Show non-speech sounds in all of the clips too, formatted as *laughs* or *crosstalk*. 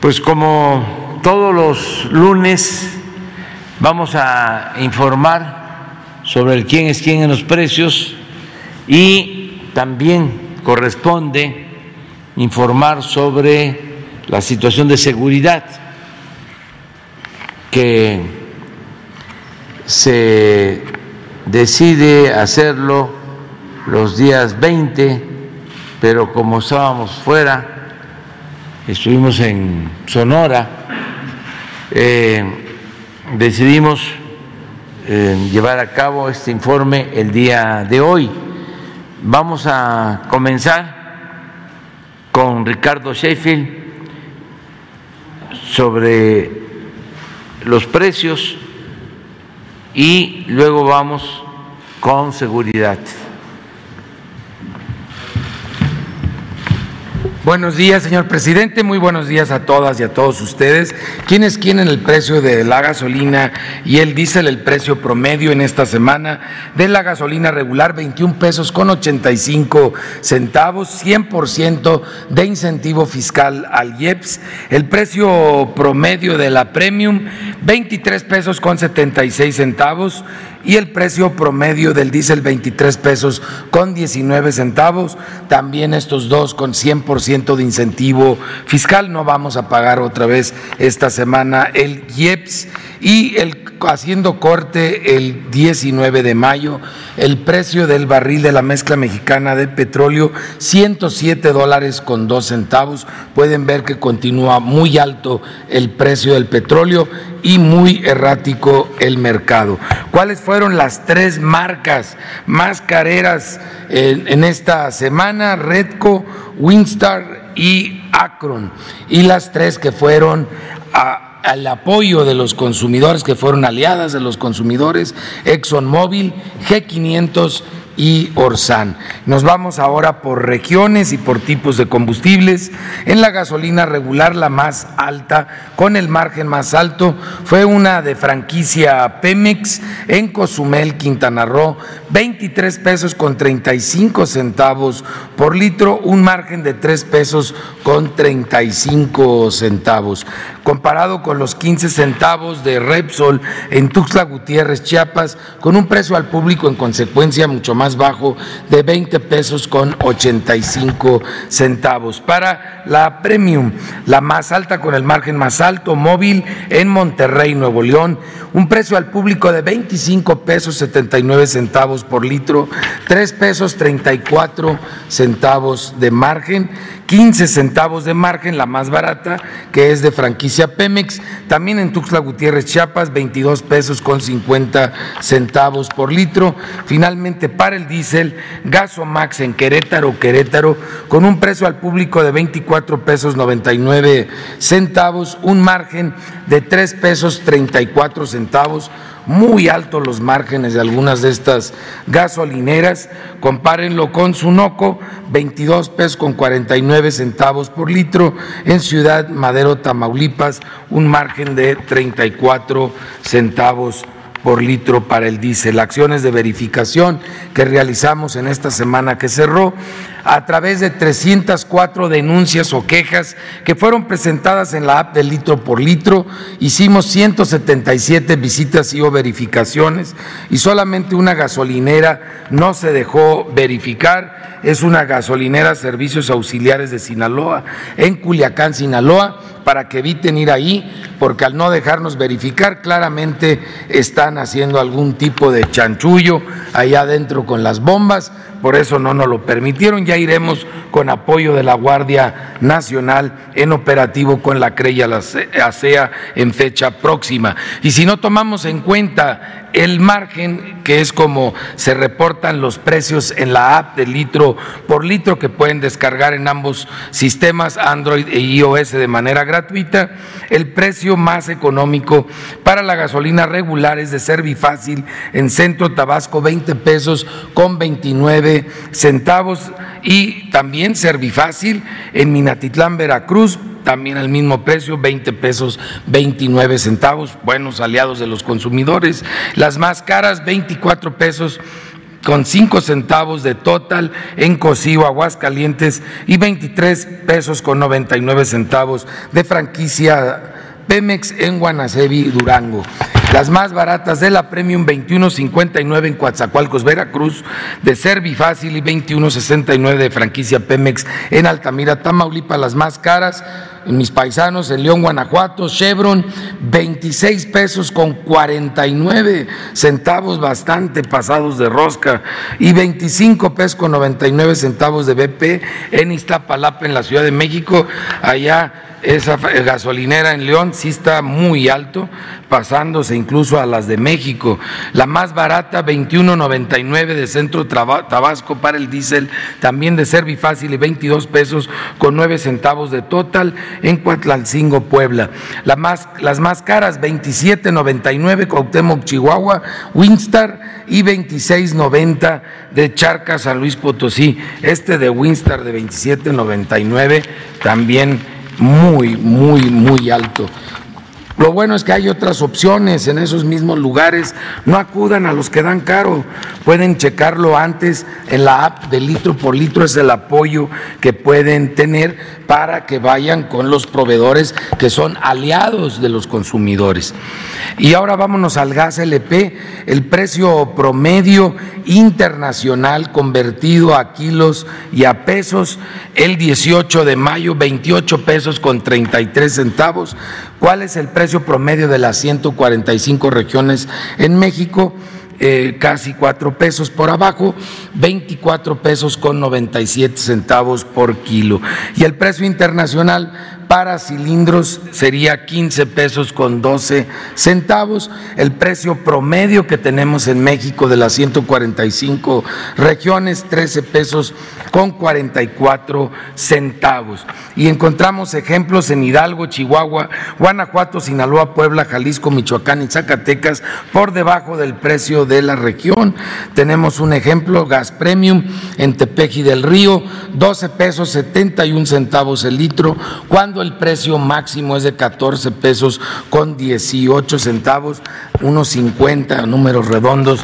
Pues como todos los lunes vamos a informar sobre el quién es quién en los precios y también corresponde informar sobre la situación de seguridad que se decide hacerlo los días 20, pero como estábamos fuera, estuvimos en Sonora, eh, decidimos eh, llevar a cabo este informe el día de hoy. Vamos a comenzar con Ricardo Sheffield sobre los precios y luego vamos con seguridad. Buenos días, señor presidente. Muy buenos días a todas y a todos ustedes. ¿Quiénes quieren el precio de la gasolina y el diésel, el precio promedio en esta semana de la gasolina regular, 21 pesos con 85 centavos, 100% de incentivo fiscal al IEPS. El precio promedio de la premium, 23 pesos con 76 centavos y el precio promedio del diésel 23 pesos con 19 centavos, también estos dos con 100% de incentivo fiscal, no vamos a pagar otra vez esta semana el IEPS y el haciendo corte el 19 de mayo, el precio del barril de la mezcla mexicana de petróleo 107 dólares con dos centavos. Pueden ver que continúa muy alto el precio del petróleo y muy errático el mercado. ¿Cuáles fueron las tres marcas más careras en, esta semana? Redco, Winstar y Akron. Y las tres que fueron al apoyo de los consumidores, que fueron aliadas de los consumidores, ExxonMobil, G500 y Orsan. Nos vamos ahora por regiones y por tipos de combustibles. En la gasolina regular, la más alta, con el margen más alto, fue una de franquicia Pemex en Cozumel, Quintana Roo, 23 pesos con 35 centavos por litro, un margen de 3 pesos con 35 centavos. Comparado con los 15 centavos de Repsol en Tuxtla Gutiérrez, Chiapas, con un precio al público en consecuencia mucho más bajo de 20 pesos con 85 centavos. Para la Premium, la más alta con el margen más alto, móvil en Monterrey, Nuevo León, un precio al público de 25 pesos 79 centavos por litro, 3 pesos 34 centavos de margen 15 centavos de margen, la más barata, que es de franquicia Pemex. También en Tuxtla Gutiérrez, Chiapas, 22 pesos con 50 centavos por litro. Finalmente, para el diésel, Gasomax en Querétaro, Querétaro, con un precio al público de 24 pesos 99 centavos, un margen de 3 pesos 34 centavos muy altos los márgenes de algunas de estas gasolineras. Compárenlo con Sunoco, 22 pesos con 49 centavos por litro. En Ciudad Madero, Tamaulipas, un margen de 34 centavos por litro para el diésel. Acciones de verificación que realizamos en esta semana que cerró a través de 304 denuncias o quejas que fueron presentadas en la app de litro por litro. Hicimos 177 visitas y o verificaciones y solamente una gasolinera no se dejó verificar. Es una gasolinera Servicios Auxiliares de Sinaloa en Culiacán, Sinaloa para que eviten ir ahí, porque al no dejarnos verificar, claramente están haciendo algún tipo de chanchullo allá adentro con las bombas, por eso no nos lo permitieron. Ya iremos con apoyo de la Guardia Nacional en operativo con la Creya la ASEA en fecha próxima. Y si no tomamos en cuenta el margen, que es como se reportan los precios en la app de litro por litro que pueden descargar en ambos sistemas Android e iOS de manera gratuita, el precio más económico para la gasolina regular es de Servifácil en Centro Tabasco 20 pesos con 29 centavos y también Servifácil en Minatitlán, Veracruz también al mismo precio, 20 pesos 29 centavos, buenos aliados de los consumidores. Las más caras, 24 pesos con 5 centavos de total en Cocío, Aguascalientes y 23 pesos con 99 centavos de franquicia Pemex en Guanacevi, Durango. Las más baratas de la Premium 21.59 en Coatzacoalcos, Veracruz, de Servifácil y 21.69 de franquicia Pemex en Altamira, Tamaulipas. Las más caras en mis paisanos en León, Guanajuato, Chevron 26 pesos con 49 centavos, bastante pasados de rosca, y 25 pesos con 99 centavos de BP en Iztapalapa, en la Ciudad de México, allá esa gasolinera en León sí está muy alto, pasándose incluso a las de México. La más barata, 21.99 de Centro Tabasco para el diésel, también de Servifácil y 22 pesos con 9 centavos de total en Cuatlalcingo, Puebla. más, las más caras, 27.99 Cuauhtémoc, Chihuahua, Winstar y 26.90 de Charca, San Luis Potosí. Este de Winstar de 27.99 también muy, muy, muy alto. Lo bueno es que hay otras opciones en esos mismos lugares. No acudan a los que dan caro. Pueden checarlo antes en la app de litro por litro. Es el apoyo que pueden tener para que vayan con los proveedores que son aliados de los consumidores. Y ahora vámonos al gas LP. El precio promedio internacional convertido a kilos y a pesos el 18 de mayo, 28 pesos con 33 centavos. ¿Cuál es el precio promedio de las 145 regiones en México? Eh, casi cuatro pesos por abajo, 24 pesos con 97 centavos por kilo. Y el precio internacional para cilindros sería 15 pesos con 12 centavos. El precio promedio que tenemos en México de las 145 regiones, 13 pesos con 44 centavos. Y encontramos ejemplos en Hidalgo, Chihuahua, Guanajuato, Sinaloa, Puebla, Jalisco, Michoacán y Zacatecas por debajo del precio de la región. Tenemos un ejemplo, gas premium en Tepeji del Río, 12 pesos 71 centavos el litro, cuando el precio máximo es de 14 pesos con 18 centavos, unos 50 números redondos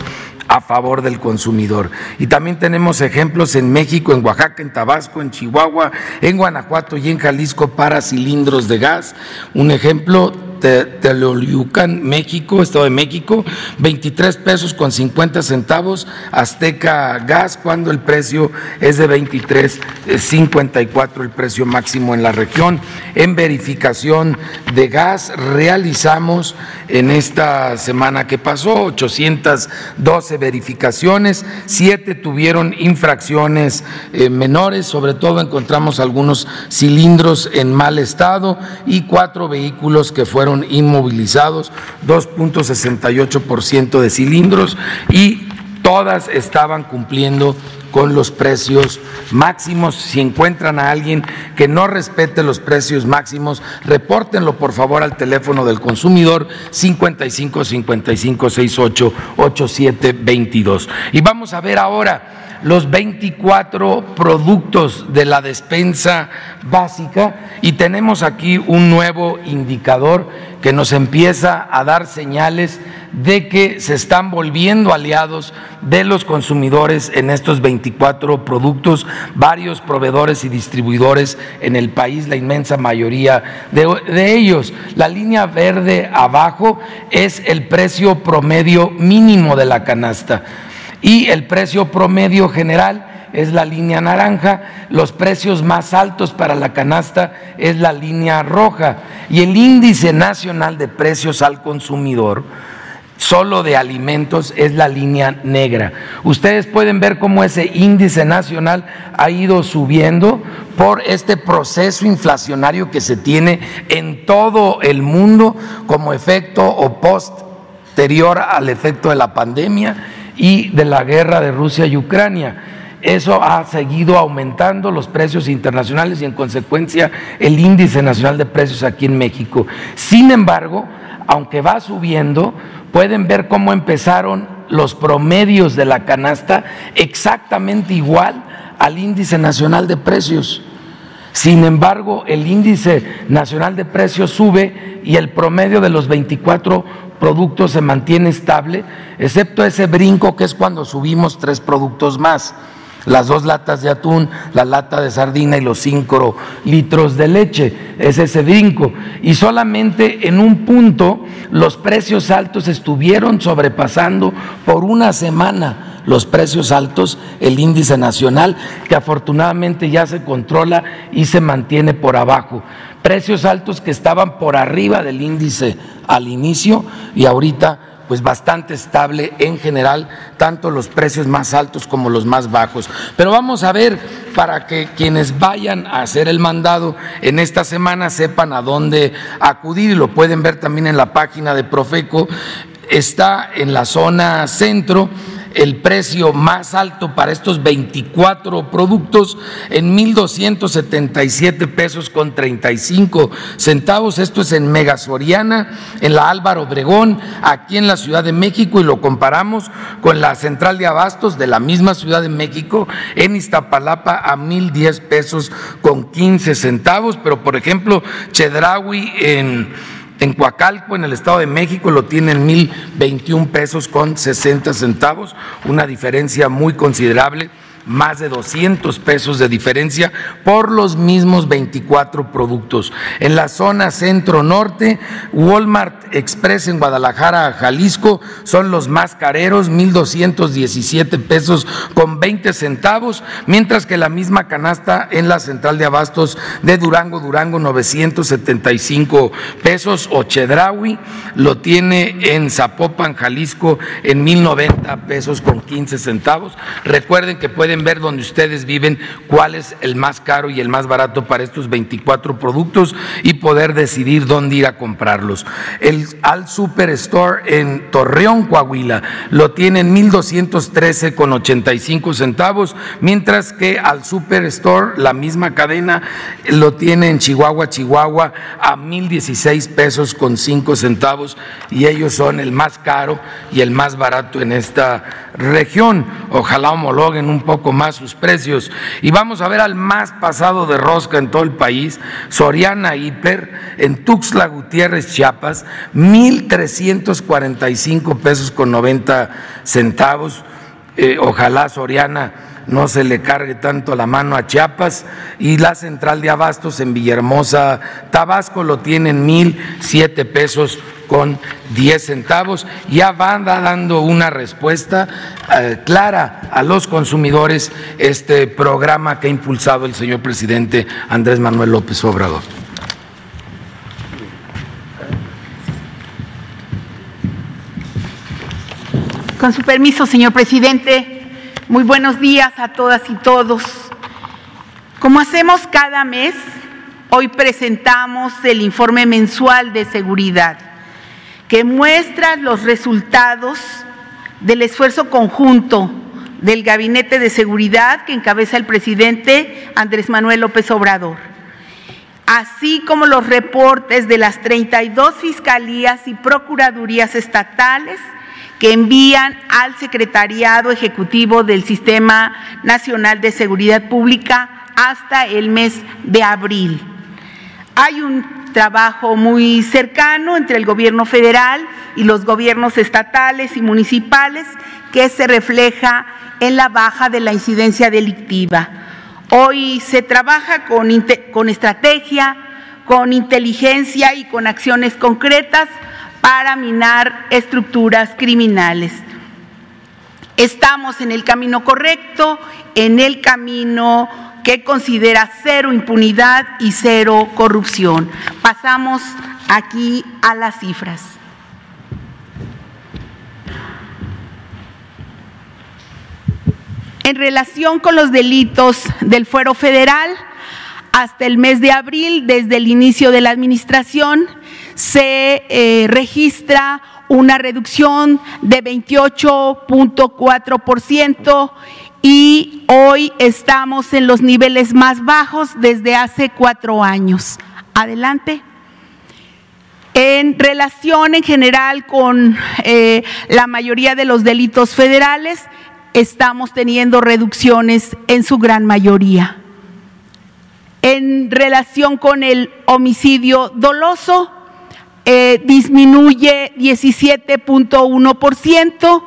a favor del consumidor. Y también tenemos ejemplos en México, en Oaxaca, en Tabasco, en Chihuahua, en Guanajuato y en Jalisco para cilindros de gas. Un ejemplo, Teloliucan, México, Estado de México, 23 pesos con 50 centavos, Azteca Gas, cuando el precio es de 23.54 el precio máximo en la región. En verificación de gas realizamos en esta semana que pasó 812 verificaciones, siete tuvieron infracciones eh, menores, sobre todo encontramos algunos cilindros en mal estado y cuatro vehículos que fueron inmovilizados, 2.68% de cilindros y todas estaban cumpliendo con los precios máximos. Si encuentran a alguien que no respete los precios máximos, repórtenlo por favor al teléfono del consumidor 55 55 68 87 22. Y vamos a ver ahora los 24 productos de la despensa básica y tenemos aquí un nuevo indicador que nos empieza a dar señales de que se están volviendo aliados de los consumidores en estos 24 productos, varios proveedores y distribuidores en el país, la inmensa mayoría de, ellos. La línea verde abajo es el precio promedio mínimo de la canasta y el precio promedio general es la línea naranja, los precios más altos para la canasta es la línea roja. Y el índice nacional de precios al consumidor solo de alimentos es la línea negra. Ustedes pueden ver cómo ese índice nacional ha ido subiendo por este proceso inflacionario que se tiene en todo el mundo como efecto o posterior al efecto de la pandemia y de la guerra de Rusia y Ucrania. Eso ha seguido aumentando los precios internacionales y en consecuencia el índice nacional de precios aquí en México. Sin embargo, aunque va subiendo, pueden ver cómo empezaron los promedios de la canasta exactamente igual al índice nacional de precios. Sin embargo, el índice nacional de precios sube y el promedio de los 24 productos se mantiene estable, excepto ese brinco que es cuando subimos tres productos más las dos latas de atún, la lata de sardina y los cinco litros de leche. Es ese brinco. Y solamente en un punto los precios altos estuvieron sobrepasando por una semana los precios altos, el índice nacional, que afortunadamente ya se controla y se mantiene por abajo. Precios altos que estaban por arriba del índice al inicio y ahorita pues bastante estable en general, tanto los precios más altos como los más bajos. Pero vamos a ver para que quienes vayan a hacer el mandado en esta semana sepan a dónde acudir y lo pueden ver también en la página de Profeco. Está en la zona centro el precio más alto para estos 24 productos en 1.277 pesos con 35 centavos. Esto es en Mega Soriana, en la Álvaro Obregón, aquí en la Ciudad de México y lo comparamos con la central de abastos de la misma Ciudad de México en Iztapalapa a 1.010 pesos con 15 centavos. Pero por ejemplo, Chedraui en en Coacalco, en el Estado de México, lo tienen mil veintiún pesos con 60 centavos, una diferencia muy considerable más de 200 pesos de diferencia por los mismos 24 productos. En la zona centro-norte, Walmart Express en Guadalajara, Jalisco, son los más careros, 1.217 pesos con 20 centavos, mientras que la misma canasta en la central de abastos de Durango, Durango, 975 pesos, o Chedraui lo tiene en Zapopan, Jalisco, en 1.090 pesos con 15 centavos. Recuerden que pueden ver donde ustedes viven cuál es el más caro y el más barato para estos 24 productos y poder decidir dónde ir a comprarlos. El Al Superstore en Torreón, Coahuila, lo tiene en 1213 con 85 centavos, mientras que al Superstore, la misma cadena, lo tiene en Chihuahua, Chihuahua, a 1016 pesos con 5 centavos y ellos son el más caro y el más barato en esta región. Ojalá homologuen un poco más sus precios. Y vamos a ver al más pasado de rosca en todo el país, Soriana Hiper, en Tuxtla Gutiérrez, Chiapas, 1.345 pesos con 90 centavos. Eh, ojalá Soriana no se le cargue tanto la mano a Chiapas y la central de abastos en Villahermosa, Tabasco lo tienen mil siete pesos con 10 centavos. Ya van dando una respuesta eh, clara a los consumidores este programa que ha impulsado el señor presidente Andrés Manuel López Obrador. Con su permiso, señor presidente, muy buenos días a todas y todos. Como hacemos cada mes, hoy presentamos el informe mensual de seguridad que muestra los resultados del esfuerzo conjunto del Gabinete de Seguridad que encabeza el presidente Andrés Manuel López Obrador, así como los reportes de las 32 fiscalías y procuradurías estatales que envían al Secretariado Ejecutivo del Sistema Nacional de Seguridad Pública hasta el mes de abril. Hay un trabajo muy cercano entre el gobierno federal y los gobiernos estatales y municipales que se refleja en la baja de la incidencia delictiva. Hoy se trabaja con, estrategia, con inteligencia y con acciones concretas para minar estructuras criminales. Estamos en el camino correcto, en el camino que considera cero impunidad y cero corrupción. Pasamos aquí a las cifras. En relación con los delitos del fuero federal, hasta el mes de abril, desde el inicio de la administración, se eh, registra una reducción de 28.4% y hoy estamos en los niveles más bajos desde hace cuatro años. Adelante. En relación en general con eh, la mayoría de los delitos federales, estamos teniendo reducciones en su gran mayoría. En relación con el homicidio doloso, eh, disminuye 17.1%.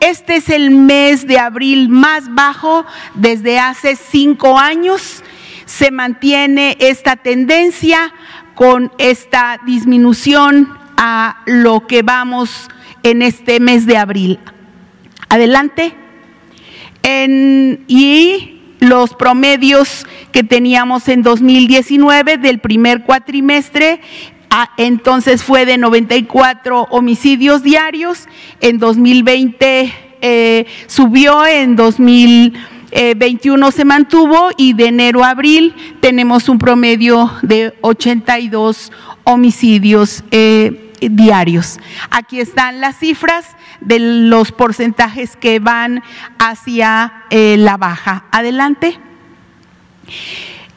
Este es el mes de abril más bajo desde hace cinco años. Se mantiene esta tendencia con esta disminución a lo que vamos en este mes de abril. Adelante. y los promedios que teníamos en 2019 del primer cuatrimestre Ah, entonces fue de 94 homicidios diarios, en 2020 eh, subió, en 2021 se mantuvo y de enero a abril tenemos un promedio de 82 homicidios eh, diarios. Aquí están las cifras de los porcentajes que van hacia eh, la baja. Adelante.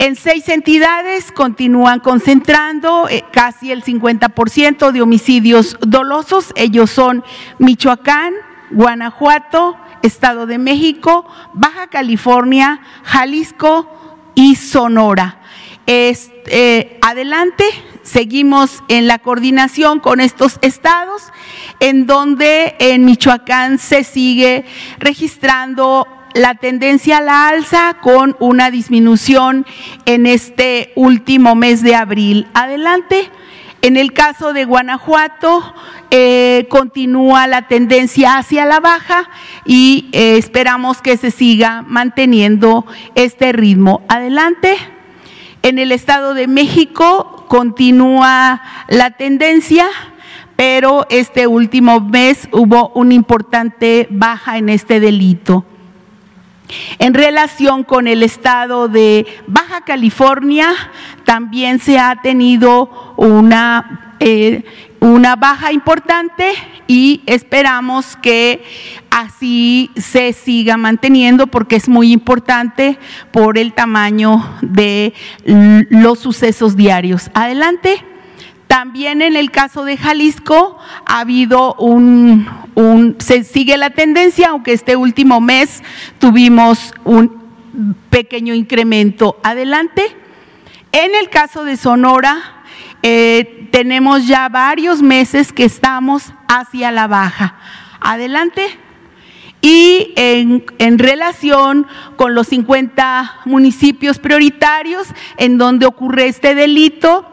En seis entidades continúan concentrando eh, casi el 50% de homicidios dolosos. Ellos son Michoacán, Guanajuato, Estado de México, Baja California, Jalisco y Sonora. Eh, adelante, seguimos en la coordinación con estos estados, en donde en Michoacán se sigue registrando la tendencia a la alza con una disminución en este último mes de abril. Adelante. En el caso de Guanajuato, eh, continúa la tendencia hacia la baja y eh, esperamos que se siga manteniendo este ritmo. Adelante. En el Estado de México continúa la tendencia, pero este último mes hubo una importante baja en este delito. En relación con el estado de Baja California, también se ha tenido una, eh, una baja importante y esperamos que así se siga manteniendo porque es muy importante por el tamaño de los sucesos diarios. Adelante. También en el caso de Jalisco ha habido un, se sigue la tendencia, aunque este último mes tuvimos un pequeño incremento. Adelante. En el caso de Sonora, eh, tenemos ya varios meses que estamos hacia la baja. Adelante. Y en, en, relación con los 50 municipios prioritarios en donde ocurre este delito,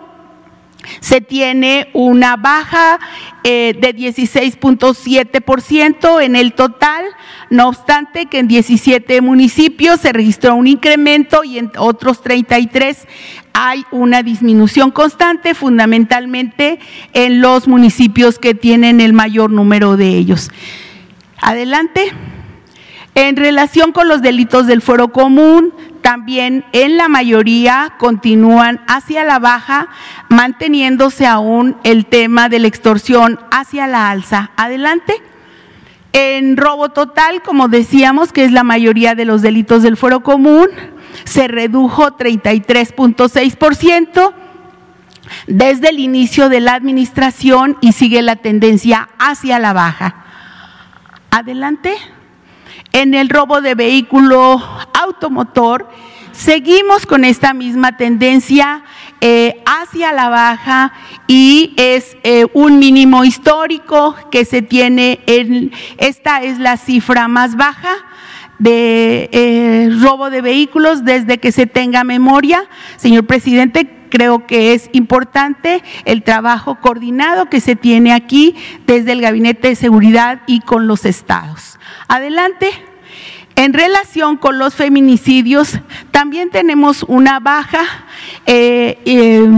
se tiene una baja eh, de 16.7% en el total, no obstante que en 17 municipios se registró un incremento y en otros 33 hay una disminución constante, fundamentalmente en los municipios que tienen el mayor número de ellos. Adelante. En relación con los delitos del fuero común, también en la mayoría continúan hacia la baja, manteniéndose aún el tema de la extorsión hacia la alza. Adelante. En robo total, como decíamos, que es la mayoría de los delitos del fuero común, se redujo 33.6% desde el inicio de la administración y sigue la tendencia hacia la baja. Adelante. En el robo de vehículo automotor, seguimos con esta misma tendencia eh, hacia la baja y es eh, un mínimo histórico que se tiene, en, esta es la cifra más baja de eh, robo de vehículos desde que se tenga memoria. Señor presidente, creo que es importante el trabajo coordinado que se tiene aquí desde el Gabinete de Seguridad y con los estados. Adelante. En relación con los feminicidios, también tenemos una baja eh, eh,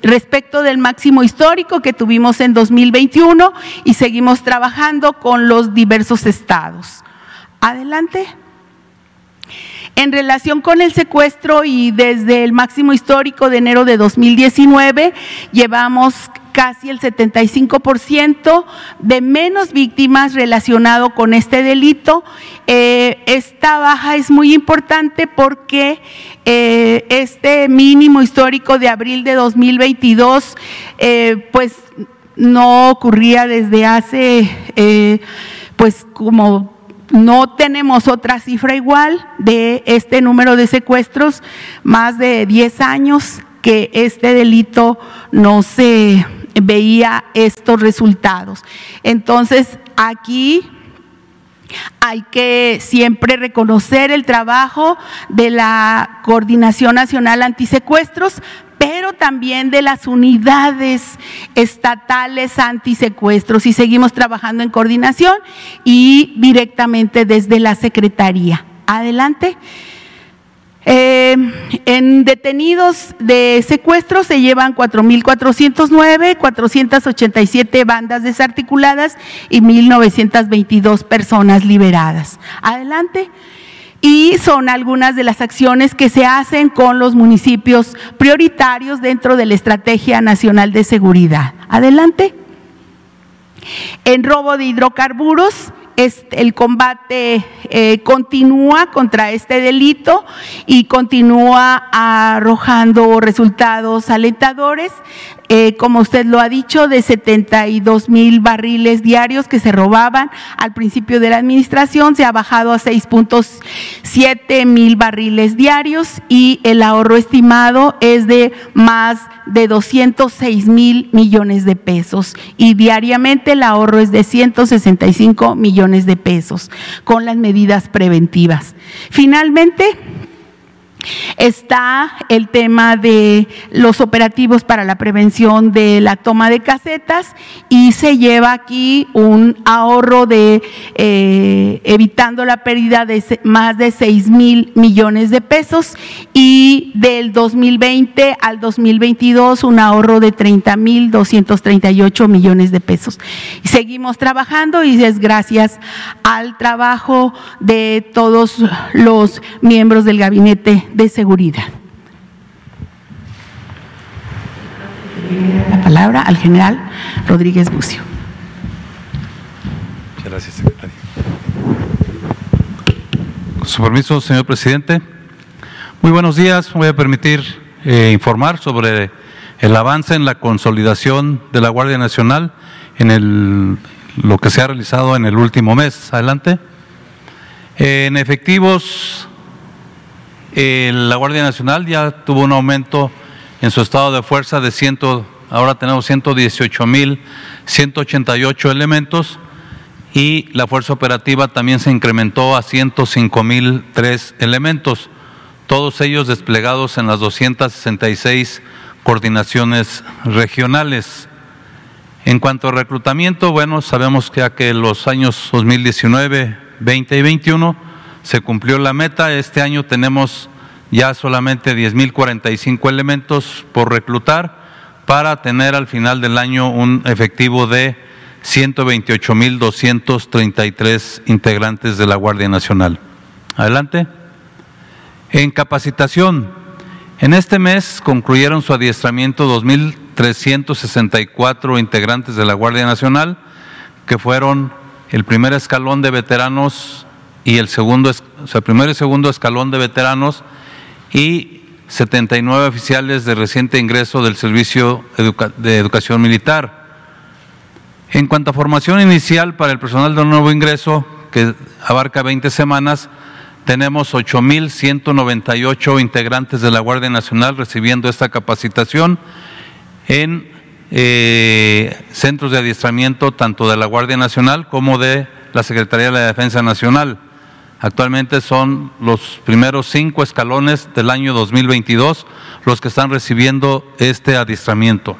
respecto del máximo histórico que tuvimos en 2021 y seguimos trabajando con los diversos estados. Adelante. En relación con el secuestro y desde el máximo histórico de enero de 2019, llevamos casi el 75% de menos víctimas relacionado con este delito. Eh, esta baja es muy importante porque eh, este mínimo histórico de abril de 2022, eh, pues no ocurría desde hace, pues como no tenemos otra cifra igual de este número de secuestros, más de 10 años que este delito no se veía estos resultados. Entonces, aquí hay que siempre reconocer el trabajo de la Coordinación Nacional Antisecuestros, pero también de las unidades estatales antisecuestros y seguimos trabajando en coordinación y directamente desde la Secretaría. Adelante. Eh, en detenidos de secuestro se llevan 4.409, 487 bandas desarticuladas y 1.922 personas liberadas. Adelante. Y son algunas de las acciones que se hacen con los municipios prioritarios dentro de la Estrategia Nacional de Seguridad. Adelante. En robo de hidrocarburos el combate eh, continúa contra este delito y continúa arrojando resultados alentadores. Eh, como usted lo ha dicho, de 72 mil barriles diarios que se robaban al principio de la administración, se ha bajado a 6.7 mil barriles diarios y el ahorro estimado es de más de 206 mil millones de pesos y diariamente el ahorro es de 165 millones de pesos con las medidas preventivas. Finalmente, Está el tema de los operativos para la prevención de la toma de casetas y se lleva aquí un ahorro de eh, evitando la pérdida de más de 6 mil millones de pesos y del 2020 al 2022 un ahorro de 30 mil 238 millones de pesos. Seguimos trabajando y es gracias al trabajo de todos los miembros del gabinete de seguridad. La palabra al general Rodríguez Bucio. Muchas gracias, secretario. Con su permiso, señor presidente. Muy buenos días. Voy a permitir eh, informar sobre el avance en la consolidación de la Guardia Nacional en el, lo que se ha realizado en el último mes. Adelante. En efectivos la Guardia Nacional ya tuvo un aumento en su estado de fuerza de 100, ahora tenemos 118 mil 188 elementos y la fuerza operativa también se incrementó a 105 mil tres elementos, todos ellos desplegados en las 266 coordinaciones regionales. En cuanto a reclutamiento, bueno, sabemos que a que los años 2019, 20 y 21 se cumplió la meta. Este año tenemos ya solamente 10.045 elementos por reclutar para tener al final del año un efectivo de 128.233 integrantes de la Guardia Nacional. Adelante. En capacitación, en este mes concluyeron su adiestramiento 2.364 integrantes de la Guardia Nacional, que fueron el primer escalón de veteranos y el segundo, o sea, y segundo escalón de veteranos y 79 oficiales de reciente ingreso del Servicio de Educación Militar. En cuanto a formación inicial para el personal de nuevo ingreso, que abarca 20 semanas, tenemos 8.198 integrantes de la Guardia Nacional recibiendo esta capacitación en eh, centros de adiestramiento tanto de la Guardia Nacional como de la Secretaría de la Defensa Nacional. Actualmente son los primeros cinco escalones del año 2022 los que están recibiendo este adiestramiento.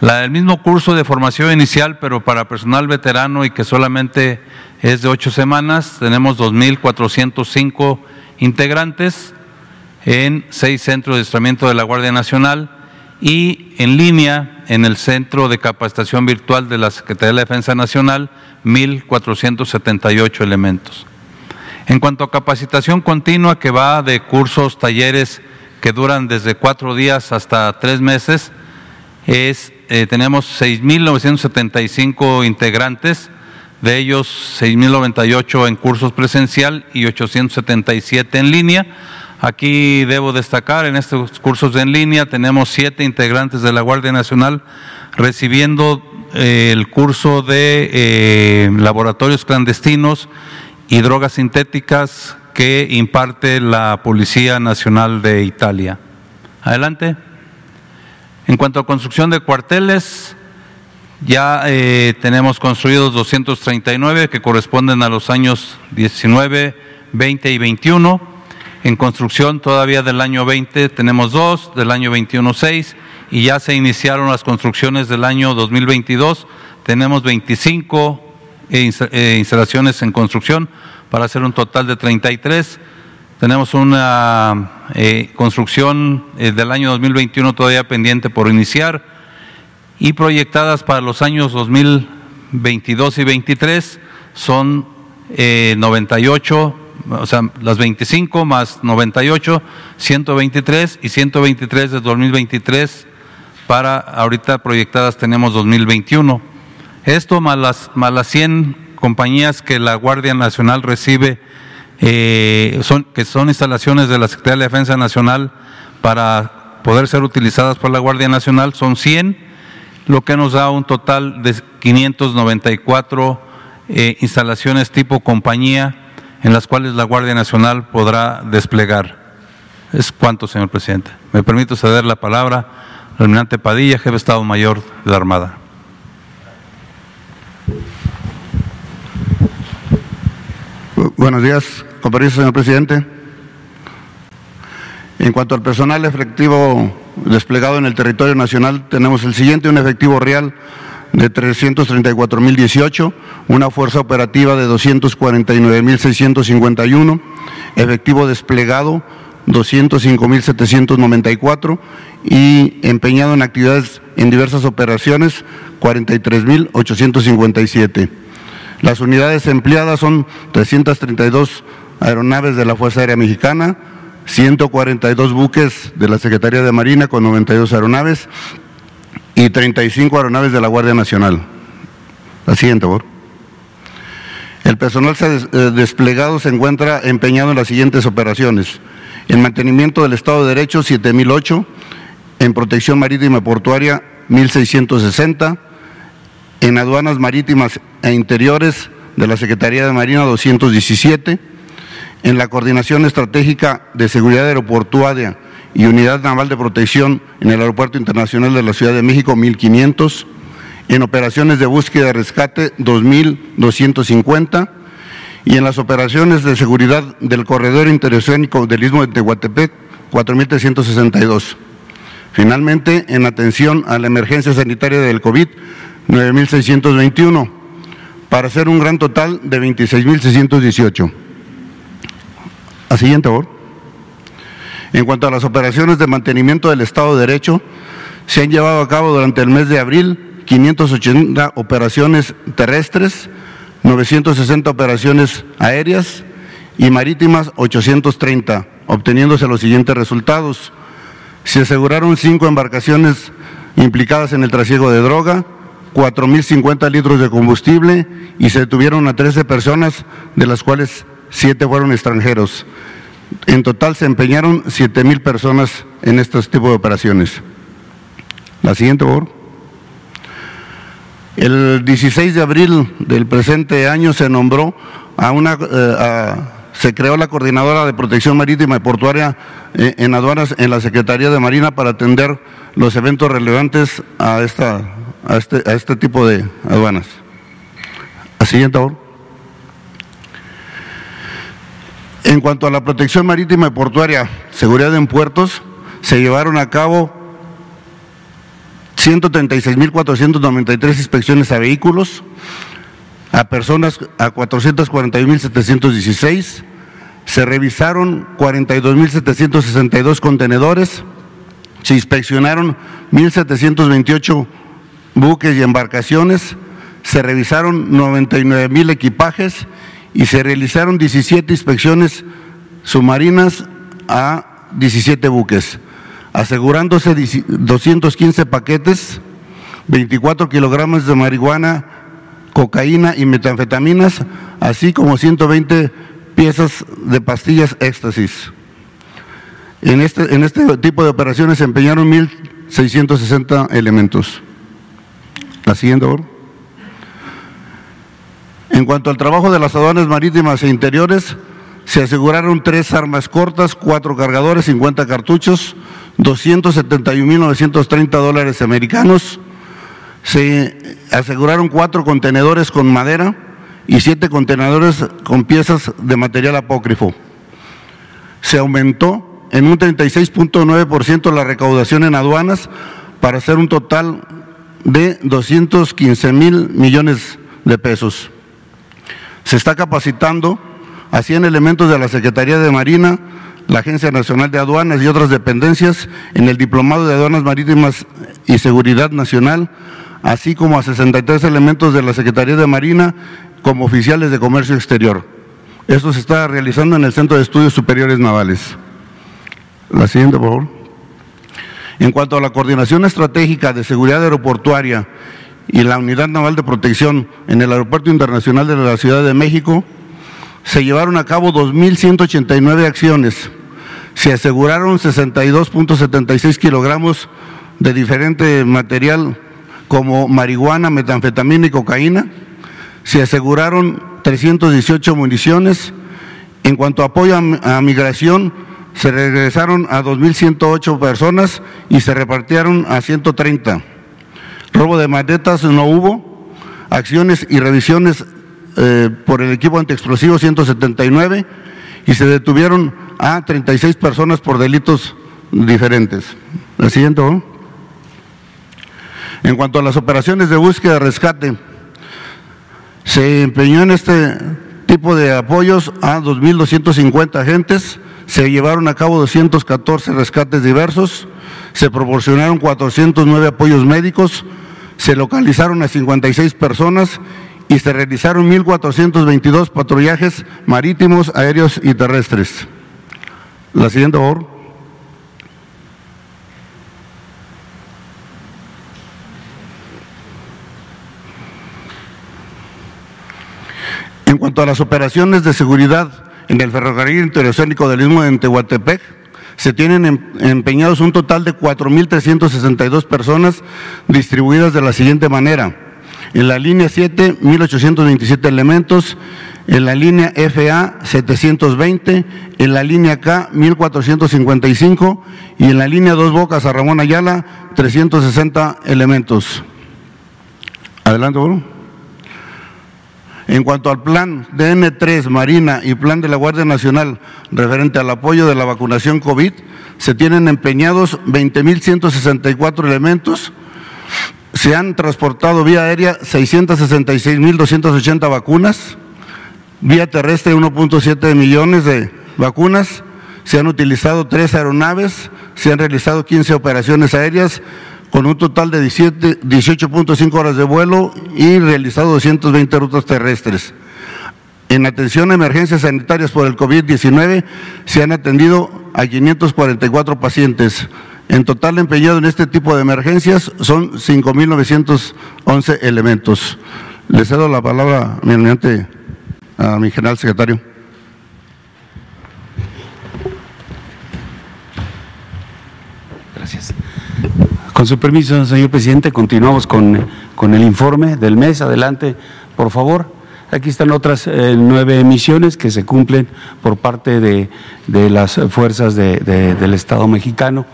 el mismo curso de formación inicial, pero para personal veterano y que solamente es de ocho semanas, tenemos 2.405 integrantes en seis centros de adiestramiento de la Guardia Nacional y en línea en el Centro de Capacitación Virtual de la Secretaría de la Defensa Nacional, 1.478 elementos. En cuanto a capacitación continua, que va de cursos, talleres que duran desde cuatro días hasta tres meses, es, eh, tenemos 6.975 integrantes, de ellos 6.098 en cursos presencial y 877 en línea. Aquí debo destacar, en estos cursos en línea tenemos siete integrantes de la Guardia Nacional recibiendo eh, el curso de eh, laboratorios clandestinos y drogas sintéticas que imparte la Policía Nacional de Italia. Adelante. En cuanto a construcción de cuarteles, ya eh, tenemos construidos 239 que corresponden a los años 19, 20 y 21. En construcción todavía del año 20 tenemos dos, del año 21 seis y ya se iniciaron las construcciones del año 2022. Tenemos 25 eh, eh, instalaciones en construcción para hacer un total de 33. Tenemos una construcción del año 2021 todavía pendiente por iniciar y proyectadas para los años 2022 y 23 son 98, eh, o sea, las 25 más 98, 123 y 123 de 2023 para ahorita proyectadas tenemos 2021. Esto más las, más las 100 compañías que la Guardia Nacional recibe, eh, son, que son instalaciones de la Secretaría de Defensa Nacional para poder ser utilizadas por la Guardia Nacional, son 100 lo que nos da un total de 594 eh, instalaciones tipo compañía en las cuales la Guardia Nacional podrá desplegar. ¿Es cuánto, señor presidente? Me permito ceder la palabra al almirante Padilla, jefe de Estado Mayor de la Armada. Buenos días, con señor presidente. En cuanto al personal efectivo desplegado en el territorio nacional, tenemos el siguiente, un efectivo real de 334.018, una fuerza operativa de 249.651, efectivo desplegado 205.794 y empeñado en actividades en diversas operaciones 43.857. Las unidades empleadas son 332 aeronaves de la Fuerza Aérea Mexicana, 142 buques de la Secretaría de Marina con 92 aeronaves y 35 aeronaves de la Guardia Nacional. La siguiente, por El personal eh, desplegado se encuentra empeñado en las siguientes operaciones. En mantenimiento del Estado de Derecho, 7008. En protección marítima y portuaria, 1660. En aduanas marítimas e interiores de la Secretaría de Marina, 217 en la Coordinación Estratégica de Seguridad Aeroportuaria y Unidad Naval de Protección en el Aeropuerto Internacional de la Ciudad de México, 1.500, en operaciones de búsqueda y rescate, 2.250, y en las operaciones de seguridad del corredor interoceánico del Istmo de Tehuantepec, 4.362. Finalmente, en atención a la emergencia sanitaria del COVID, 9.621, para hacer un gran total de 26.618. A siguiente, favor. En cuanto a las operaciones de mantenimiento del Estado de Derecho, se han llevado a cabo durante el mes de abril 580 operaciones terrestres, 960 operaciones aéreas y marítimas 830, obteniéndose los siguientes resultados. Se aseguraron cinco embarcaciones implicadas en el trasiego de droga, 4.050 litros de combustible y se detuvieron a 13 personas, de las cuales siete fueron extranjeros. En total se empeñaron siete mil personas en estos tipos de operaciones. La siguiente, por El 16 de abril del presente año se nombró a una, eh, se creó la coordinadora de protección marítima y portuaria eh, en aduanas en la Secretaría de Marina para atender los eventos relevantes a, esta, a, este, a este tipo de aduanas. La siguiente, por En cuanto a la protección marítima y portuaria, seguridad en puertos, se llevaron a cabo 136.493 inspecciones a vehículos, a personas a 441.716, se revisaron 42.762 contenedores, se inspeccionaron 1.728 buques y embarcaciones, se revisaron 99.000 equipajes y se realizaron 17 inspecciones submarinas a 17 buques, asegurándose 215 paquetes, 24 kilogramos de marihuana, cocaína y metanfetaminas, así como 120 piezas de pastillas éxtasis. En este, en este tipo de operaciones se empeñaron 1.660 elementos. La siguiente, En cuanto al trabajo de las aduanas marítimas e interiores, se aseguraron tres armas cortas, cuatro cargadores, 50 cartuchos, 271.930 dólares americanos. Se aseguraron cuatro contenedores con madera y siete contenedores con piezas de material apócrifo. Se aumentó en un 36.9% la recaudación en aduanas para hacer un total de 215 mil millones de pesos. Se está capacitando a 100 elementos de la Secretaría de Marina, la Agencia Nacional de Aduanas y otras dependencias en el Diplomado de Aduanas Marítimas y Seguridad Nacional, así como a 63 elementos de la Secretaría de Marina como oficiales de comercio exterior. Esto se está realizando en el Centro de Estudios Superiores Navales. La siguiente, por favor. En cuanto a la coordinación estratégica de seguridad aeroportuaria y la Unidad Naval de Protección en el Aeropuerto Internacional de la Ciudad de México, se llevaron a cabo 2.189 acciones. Se aseguraron 62.76 kilogramos de diferente material como marihuana, metanfetamina y cocaína. Se aseguraron 318 municiones. En cuanto a apoyo a, migración, se regresaron a 2.108 personas y se repartieron a 130. Robo de maletas no hubo. Acciones y revisiones eh, por el equipo antiexplosivo 179 y se detuvieron a 36 personas por delitos diferentes. La siguiente. ¿no? En cuanto a las operaciones de búsqueda y rescate, se empeñó en este tipo de apoyos a 2.250 agentes, se llevaron a cabo 214 rescates diversos, se proporcionaron 409 apoyos médicos, se localizaron a 56 personas y se realizaron 1.422 patrullajes marítimos, aéreos y terrestres. La siguiente, por favor. En cuanto a las operaciones de seguridad en el ferrocarril interoceánico del Istmo de Tehuantepec, se tienen em, empeñados un total de 4.362 personas distribuidas de la siguiente manera. En la línea 7, 1.827 elementos, en la línea FA 720, en la línea K 1455 y en la línea Dos Bocas a Ramón Ayala 360 elementos. Adelante, bueno. En cuanto al plan DN3 Marina y plan de la Guardia Nacional referente al apoyo de la vacunación COVID, se tienen empeñados 20.164 elementos, se han transportado vía aérea 666.280 vacunas, vía terrestre 1.7 millones de vacunas, se han utilizado tres aeronaves, se han realizado 15 operaciones aéreas con un total de 18.5 horas de vuelo y realizado 220 rutas terrestres. En atención a emergencias sanitarias por el COVID-19 se han atendido a 544 pacientes. En total empeñado en este tipo de emergencias son 5.911 elementos. Le cedo la palabra mediante a mi general secretario. Gracias. Con su permiso, señor presidente, continuamos con, con el informe del mes. Adelante, por favor. Aquí están otras eh, nueve emisiones que se cumplen por parte de, de las fuerzas de, de, del Estado mexicano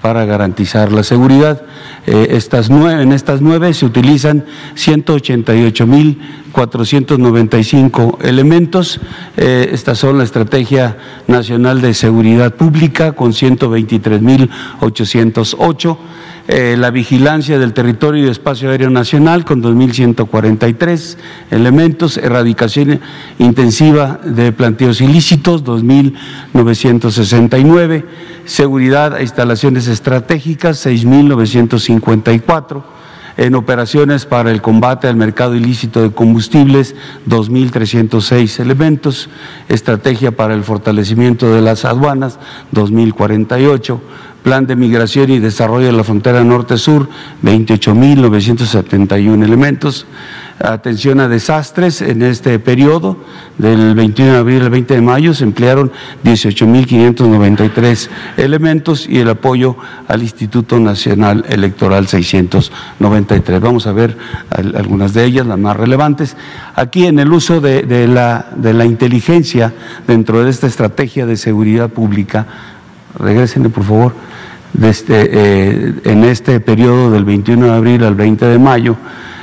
para garantizar la seguridad. Eh, estas nueve, en estas nueve se utilizan 188.495 elementos. Eh, estas son la Estrategia Nacional de Seguridad Pública con 123.808. Eh, la vigilancia del territorio y espacio aéreo nacional con 2.143 elementos, erradicación intensiva de planteos ilícitos 2.969, seguridad a instalaciones estratégicas 6.954 en operaciones para el combate al mercado ilícito de combustibles, 2.306 elementos, estrategia para el fortalecimiento de las aduanas, 2.048, Plan de Migración y Desarrollo de la Frontera Norte-Sur, 28.971 elementos atención a desastres en este periodo, del 21 de abril al 20 de mayo, se emplearon 18.593 elementos y el apoyo al Instituto Nacional Electoral 693. Vamos a ver algunas de ellas, las más relevantes. Aquí en el uso de, la, de la inteligencia dentro de esta estrategia de seguridad pública, regresenle por favor, este, eh, en este periodo del 21 de abril al 20 de mayo,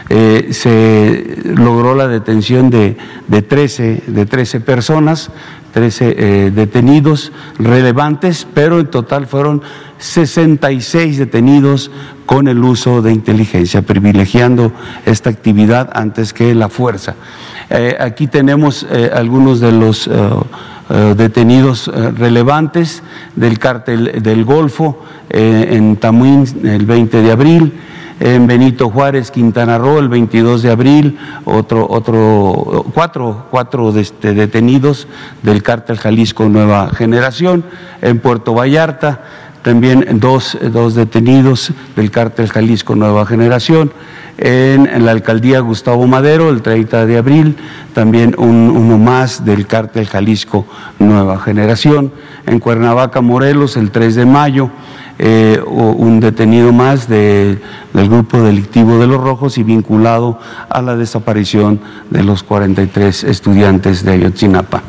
eh, se logró la detención de, de, 13, de 13 personas, 13 eh, detenidos relevantes, pero en total fueron 66 detenidos con el uso de inteligencia, privilegiando esta actividad antes que la fuerza. Aquí tenemos algunos de los detenidos relevantes del cártel del Golfo en Tamuín el 20 de abril en Benito Juárez, Quintana Roo, el 22 de abril, otro, otro, cuatro, cuatro este, detenidos del cártel Jalisco Nueva Generación, en Puerto Vallarta, también dos, dos detenidos del cártel Jalisco Nueva Generación, en, la alcaldía Gustavo Madero el 30 de abril, también uno más del cártel Jalisco Nueva Generación, en Cuernavaca, Morelos el 3 de mayo, eh, un detenido más del grupo delictivo de los Rojos y vinculado a la desaparición de los 43 estudiantes de Ayotzinapa.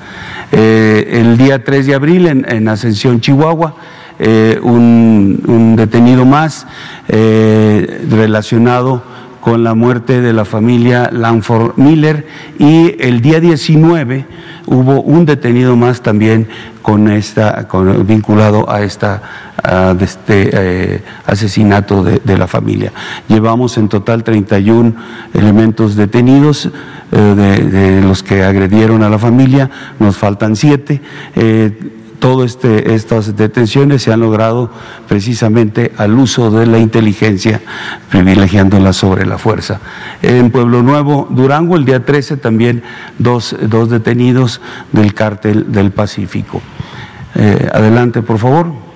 Eh, el día 3 de abril en, Ascensión, Chihuahua, eh, un, detenido más relacionado con la muerte de la familia Lanford Miller y el día 19 hubo un detenido más también con esta, vinculado a esta este eh, asesinato de, la familia. Llevamos en total 31 elementos detenidos eh, de, los que agredieron a la familia, nos faltan siete. Eh, todas este, estas detenciones se han logrado precisamente al uso de la inteligencia, privilegiándola sobre la fuerza. En Pueblo Nuevo, Durango, el día 13 también dos, detenidos del cártel del Pacífico. Eh, adelante, por favor.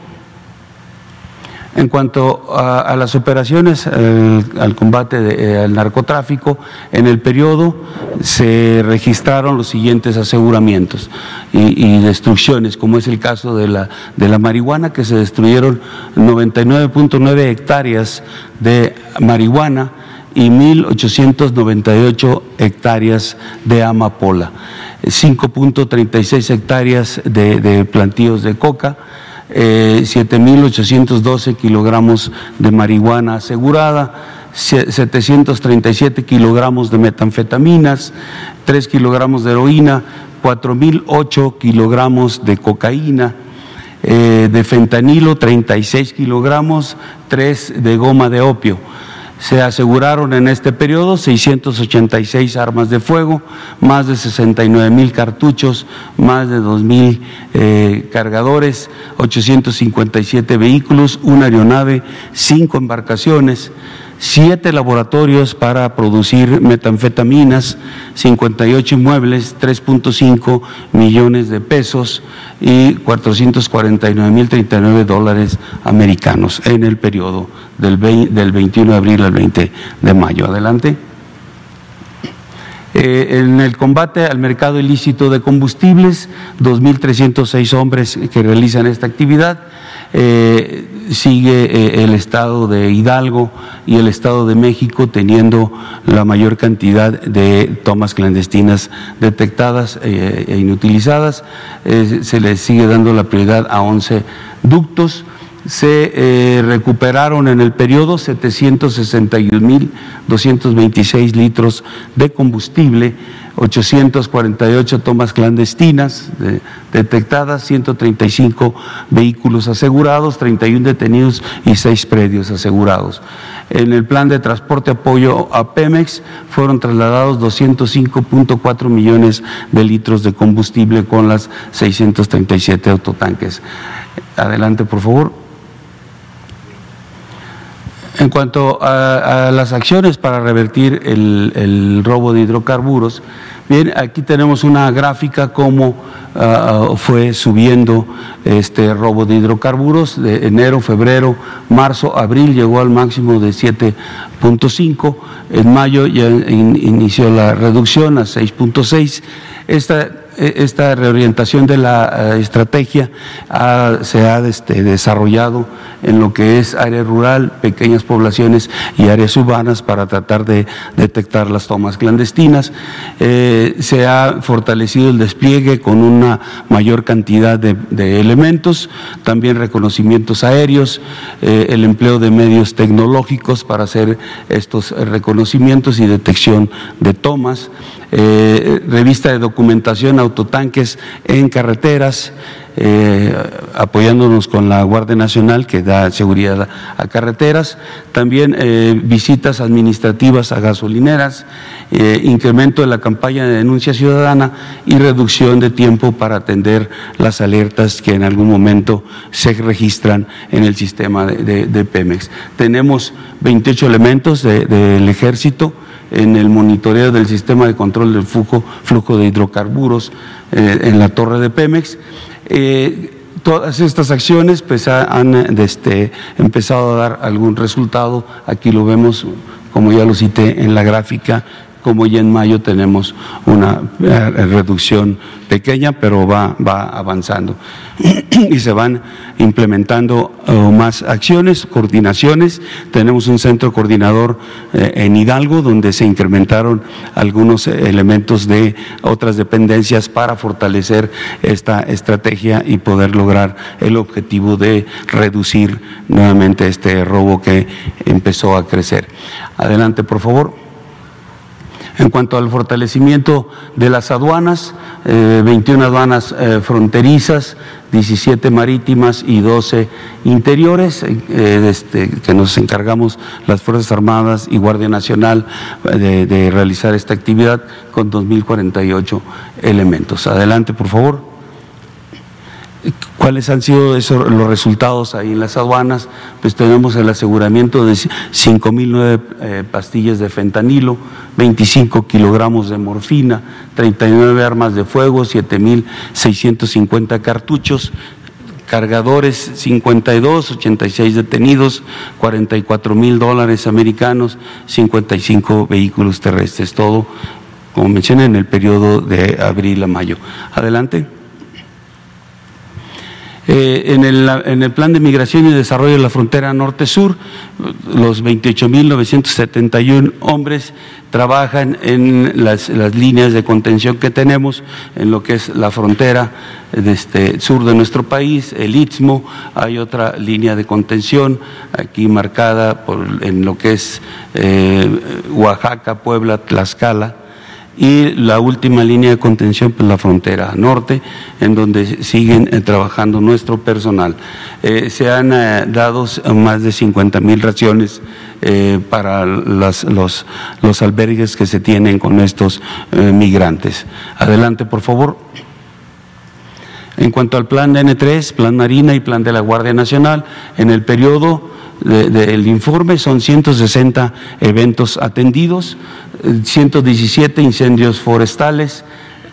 En cuanto a, las operaciones, al combate del narcotráfico, en el periodo se registraron los siguientes aseguramientos y, destrucciones, como es el caso de la, de la marihuana, que se destruyeron 99.9 hectáreas de marihuana y 1.898 hectáreas de amapola, 5.36 hectáreas de, de plantíos de coca, 7.812 eh, kilogramos de marihuana asegurada, 737 kilogramos de metanfetaminas, 3 kilogramos de heroína, 4.008 kilogramos de cocaína, eh, de fentanilo 36 kilogramos, 3 de goma de opio. Se aseguraron en este periodo 686 armas de fuego, más de 69 mil cartuchos, más de 2 mil eh, cargadores, 857 vehículos, una aeronave, cinco embarcaciones siete laboratorios para producir metanfetaminas, 58 inmuebles, 3.5 millones de pesos y 449.039 dólares americanos en el periodo del, del 21 de abril al 20 de mayo. Adelante. Eh, en el combate al mercado ilícito de combustibles, 2.306 hombres que realizan esta actividad. Eh, sigue eh, el estado de Hidalgo y el estado de México teniendo la mayor cantidad de tomas clandestinas detectadas e inutilizadas. se le sigue dando la prioridad a 11 ductos se eh, recuperaron en el periodo 761.226 litros de combustible, 848 tomas clandestinas detectadas, 135 vehículos asegurados, 31 detenidos y 6 predios asegurados. En el plan de transporte apoyo a Pemex fueron trasladados 205.4 millones de litros de combustible con las 637 autotanques. Adelante, por favor. En cuanto a, las acciones para revertir el, robo de hidrocarburos, Bien, aquí tenemos una gráfica como ah, fue subiendo este robo de hidrocarburos de enero, febrero, marzo, abril llegó al máximo de 7.5, en mayo ya inició la reducción a 6.6. Esta esta reorientación de la eh, estrategia se ha este, desarrollado en lo que es área rural, pequeñas poblaciones y áreas urbanas para tratar de detectar las tomas clandestinas. Eh, se ha fortalecido el despliegue con una mayor cantidad de, elementos, también reconocimientos aéreos, eh, el empleo de medios tecnológicos para hacer estos reconocimientos y detección de tomas. Eh, revista de documentación, autotanques en carreteras, eh, apoyándonos con la Guardia Nacional que da seguridad a, carreteras, también eh, visitas administrativas a gasolineras, incremento de la campaña de denuncia ciudadana y reducción de tiempo para atender las alertas que en algún momento se registran en el sistema de, Pemex. Tenemos 28 elementos del ejército en el monitoreo del sistema de control del flujo, de hidrocarburos eh, en la torre de Pemex. Eh, todas estas acciones pues, han este, empezado a dar algún resultado. Aquí lo vemos, como ya lo cité en la gráfica, como ya en mayo tenemos una eh, reducción pequeña, pero va, va avanzando. *clears throat* y se van implementando eh, más acciones, coordinaciones. Tenemos un centro coordinador eh, en Hidalgo donde se incrementaron algunos elementos de otras dependencias para fortalecer esta estrategia y poder lograr el objetivo de reducir nuevamente este robo que empezó a crecer. Adelante, por favor. En cuanto al fortalecimiento de las aduanas, 21 eh, aduanas eh, fronterizas, 17 marítimas y 12 interiores, eh, este, que nos encargamos las Fuerzas Armadas y Guardia Nacional de, de realizar esta actividad con 2.048 elementos. Adelante, por favor. ¿Cuáles han sido esos, los resultados ahí en las aduanas? Pues tenemos el aseguramiento de 5.009 eh, pastillas de fentanilo, 25 kilogramos de morfina, 39 armas de fuego, 7.650 cartuchos, cargadores 52, 86 detenidos, 44 mil dólares americanos, 55 vehículos terrestres, todo, como mencioné, en el periodo de abril a mayo. Adelante. Eh, en, el, en, el, plan de migración y desarrollo de la frontera norte-sur, los 28.971 hombres trabajan en las, líneas de contención que tenemos en lo que es la frontera este, sur de nuestro país, el Istmo, hay otra línea de contención aquí marcada por, en lo que es eh, Oaxaca, Puebla, Tlaxcala y la última línea de contención, pues la frontera norte, en donde siguen eh, trabajando nuestro personal. Eh, se han eh, dado más de 50 mil raciones para los, los, albergues que se tienen con estos migrantes. Adelante, por favor. En cuanto al plan N3, plan Marina y plan de la Guardia Nacional, en el periodo del informe son 160 eventos atendidos, 117 incendios forestales,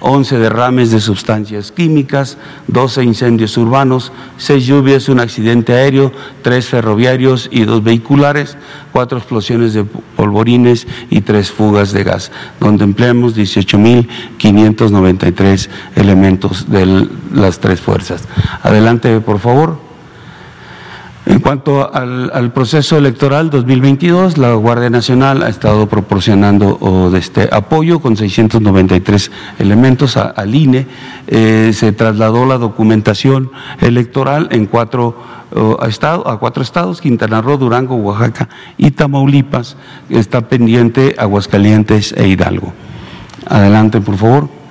11 derrames de sustancias químicas, 12 incendios urbanos, 6 lluvias, un accidente aéreo, 3 ferroviarios y 2 vehiculares, 4 explosiones de polvorines y 3 fugas de gas, donde empleamos 18.593 elementos de las tres fuerzas. Adelante, por favor. En cuanto al, proceso electoral 2022, la Guardia Nacional ha estado proporcionando este apoyo con 693 elementos al INE. Eh, se trasladó la documentación electoral en cuatro estados, a cuatro estados, Quintana Roo, Durango, Oaxaca y Tamaulipas. Está pendiente Aguascalientes e Hidalgo. Adelante, por favor.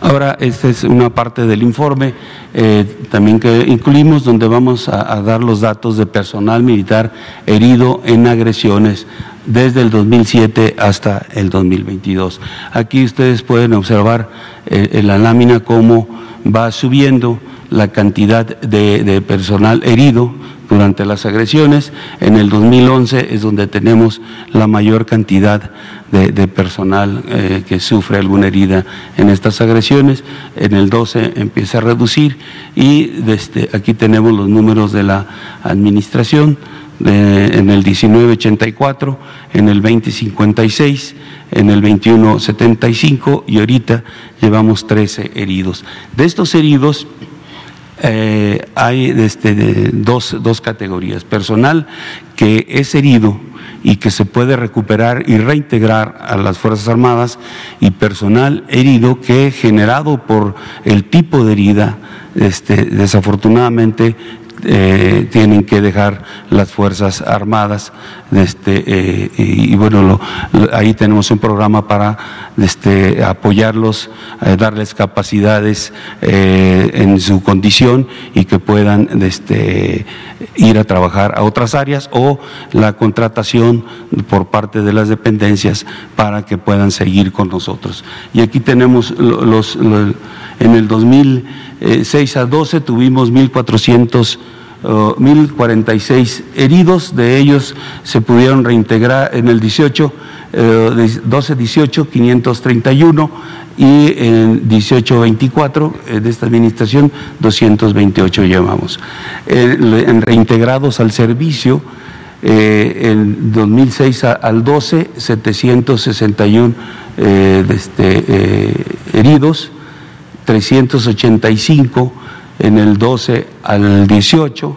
Ahora, esta es una parte del informe eh, también que incluimos donde vamos a, dar los datos de personal militar herido en agresiones desde el 2007 hasta el 2022. Aquí ustedes pueden observar eh, en la lámina cómo va subiendo la cantidad de, personal herido durante las agresiones. En el 2011 es donde tenemos la mayor cantidad de, personal eh, que sufre alguna herida en estas agresiones. En el 12 empieza a reducir y desde aquí tenemos los números de la administración. en el 1984, en el 2056, en el 2175 y ahorita llevamos 13 heridos. De estos heridos, eh, hay este, dos, dos categorías. Personal que es herido y que se puede recuperar y reintegrar a las Fuerzas Armadas y personal herido que generado por el tipo de herida, este, desafortunadamente eh, tienen que dejar las Fuerzas Armadas. Este, eh, y, bueno, ahí tenemos un programa para este, apoyarlos, eh, darles capacidades en su condición y que puedan este, ir a trabajar a otras áreas o la contratación por parte de las dependencias para que puedan seguir con nosotros. Y aquí tenemos los, los en el 2006 a 12 tuvimos 1.400 1.046 heridos, de ellos se pudieron reintegrar en el 18, 12-18, 531 y en 18-24 eh, de esta administración 228 llevamos. En reintegrados al servicio, eh, en 2006 al 12, 761 eh, este, heridos, 385 en el 12 al 18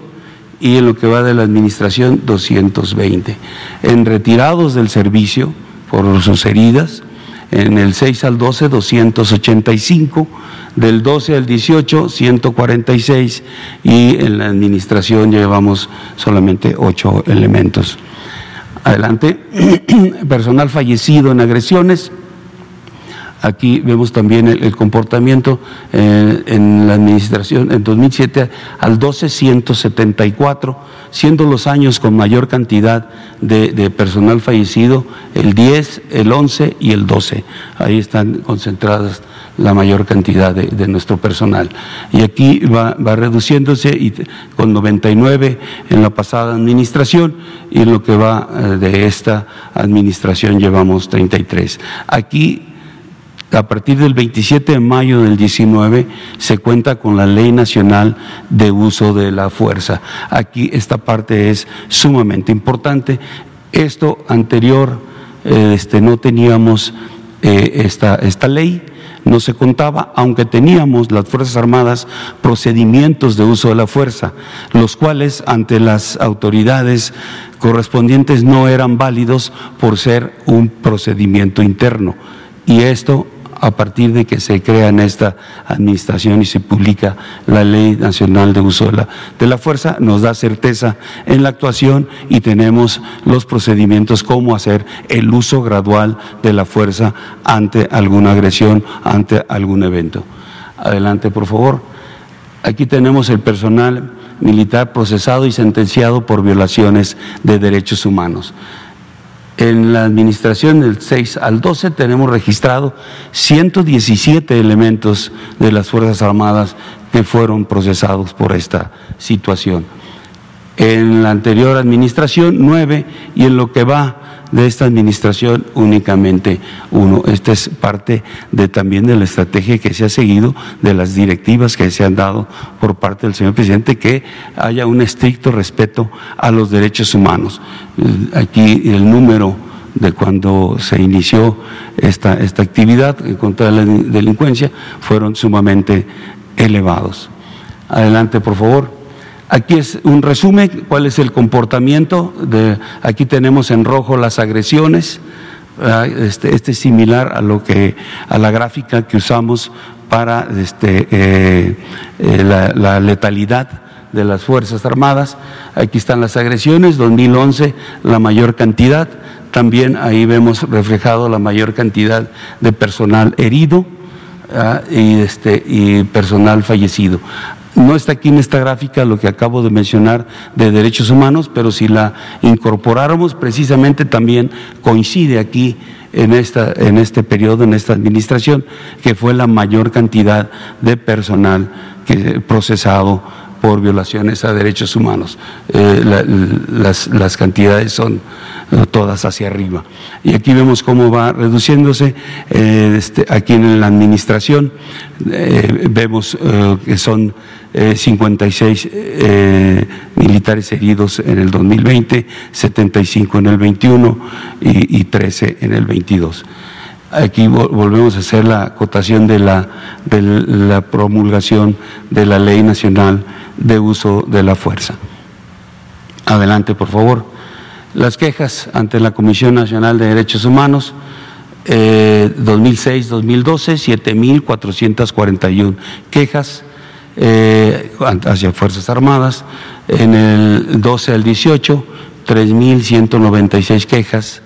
y en lo que va de la administración 220. En retirados del servicio por sus heridas, en el 6 al 12 285, del 12 al 18 146 y en la administración llevamos solamente 8 elementos. Adelante, *clears throat* personal fallecido en agresiones, Aquí vemos también el, comportamiento eh, en la administración en 2007 al 12, 174, siendo los años con mayor cantidad de, personal fallecido el 10, el 11 y el 12. Ahí están concentradas la mayor cantidad de, nuestro personal. Y aquí va, va, reduciéndose y con 99 en la pasada administración y en lo que va eh, de esta administración llevamos 33. Aquí a partir del 27 de mayo del 19 se cuenta con la Ley Nacional de Uso de la Fuerza. Aquí esta parte es sumamente importante. Esto anterior este, no teníamos eh, esta, esta ley, no se contaba, aunque teníamos las Fuerzas Armadas procedimientos de uso de la fuerza, los cuales ante las autoridades correspondientes no eran válidos por ser un procedimiento interno. Y esto a partir de que se crea en esta administración y se publica la Ley Nacional de Uso de la, de la Fuerza, nos da certeza en la actuación y tenemos los procedimientos cómo hacer el uso gradual de la fuerza ante alguna agresión, ante algún evento. Adelante, por favor. Aquí tenemos el personal militar procesado y sentenciado por violaciones de derechos humanos. En la administración del 6 al 12 tenemos registrado 117 elementos de las Fuerzas Armadas que fueron procesados por esta situación. En la anterior administración, nueve, y en lo que va de esta administración únicamente uno. Esta es parte de también de la estrategia que se ha seguido, de las directivas que se han dado por parte del señor presidente, que haya un estricto respeto a los derechos humanos. Aquí el número de cuando se inició esta, esta actividad contra la delincuencia fueron sumamente elevados. Adelante, por favor. Aquí es un resumen, cuál es el comportamiento. Aquí tenemos en rojo las agresiones. Este, este, es similar a lo que a la gráfica que usamos para este, eh, eh, la, letalidad de las Fuerzas Armadas. Aquí están las agresiones, 2011 la mayor cantidad. También ahí vemos reflejado la mayor cantidad de personal herido este, y personal fallecido. No está aquí en esta gráfica lo que acabo de mencionar de derechos humanos, pero si la incorporáramos, precisamente también coincide aquí en, esta, en este periodo, en esta administración, que fue la mayor cantidad de personal que, procesado por violaciones a derechos humanos. Eh, la- las, las cantidades son todas hacia arriba. Y aquí vemos cómo va reduciéndose. eh, este, aquí en la administración eh, vemos eh, que son eh, 56 eh, militares heridos en el 2020, 75 en el 21 y, y 13 en el 22. Aquí vol- volvemos a hacer la acotación de la, de la promulgación de la Ley Nacional de Uso de la Fuerza. Adelante, por favor. Las quejas ante la Comisión Nacional de Derechos Humanos, eh, 2006-2012, 7.441 quejas eh, hacia Fuerzas Armadas. En el 12 al 18, 3.196 quejas.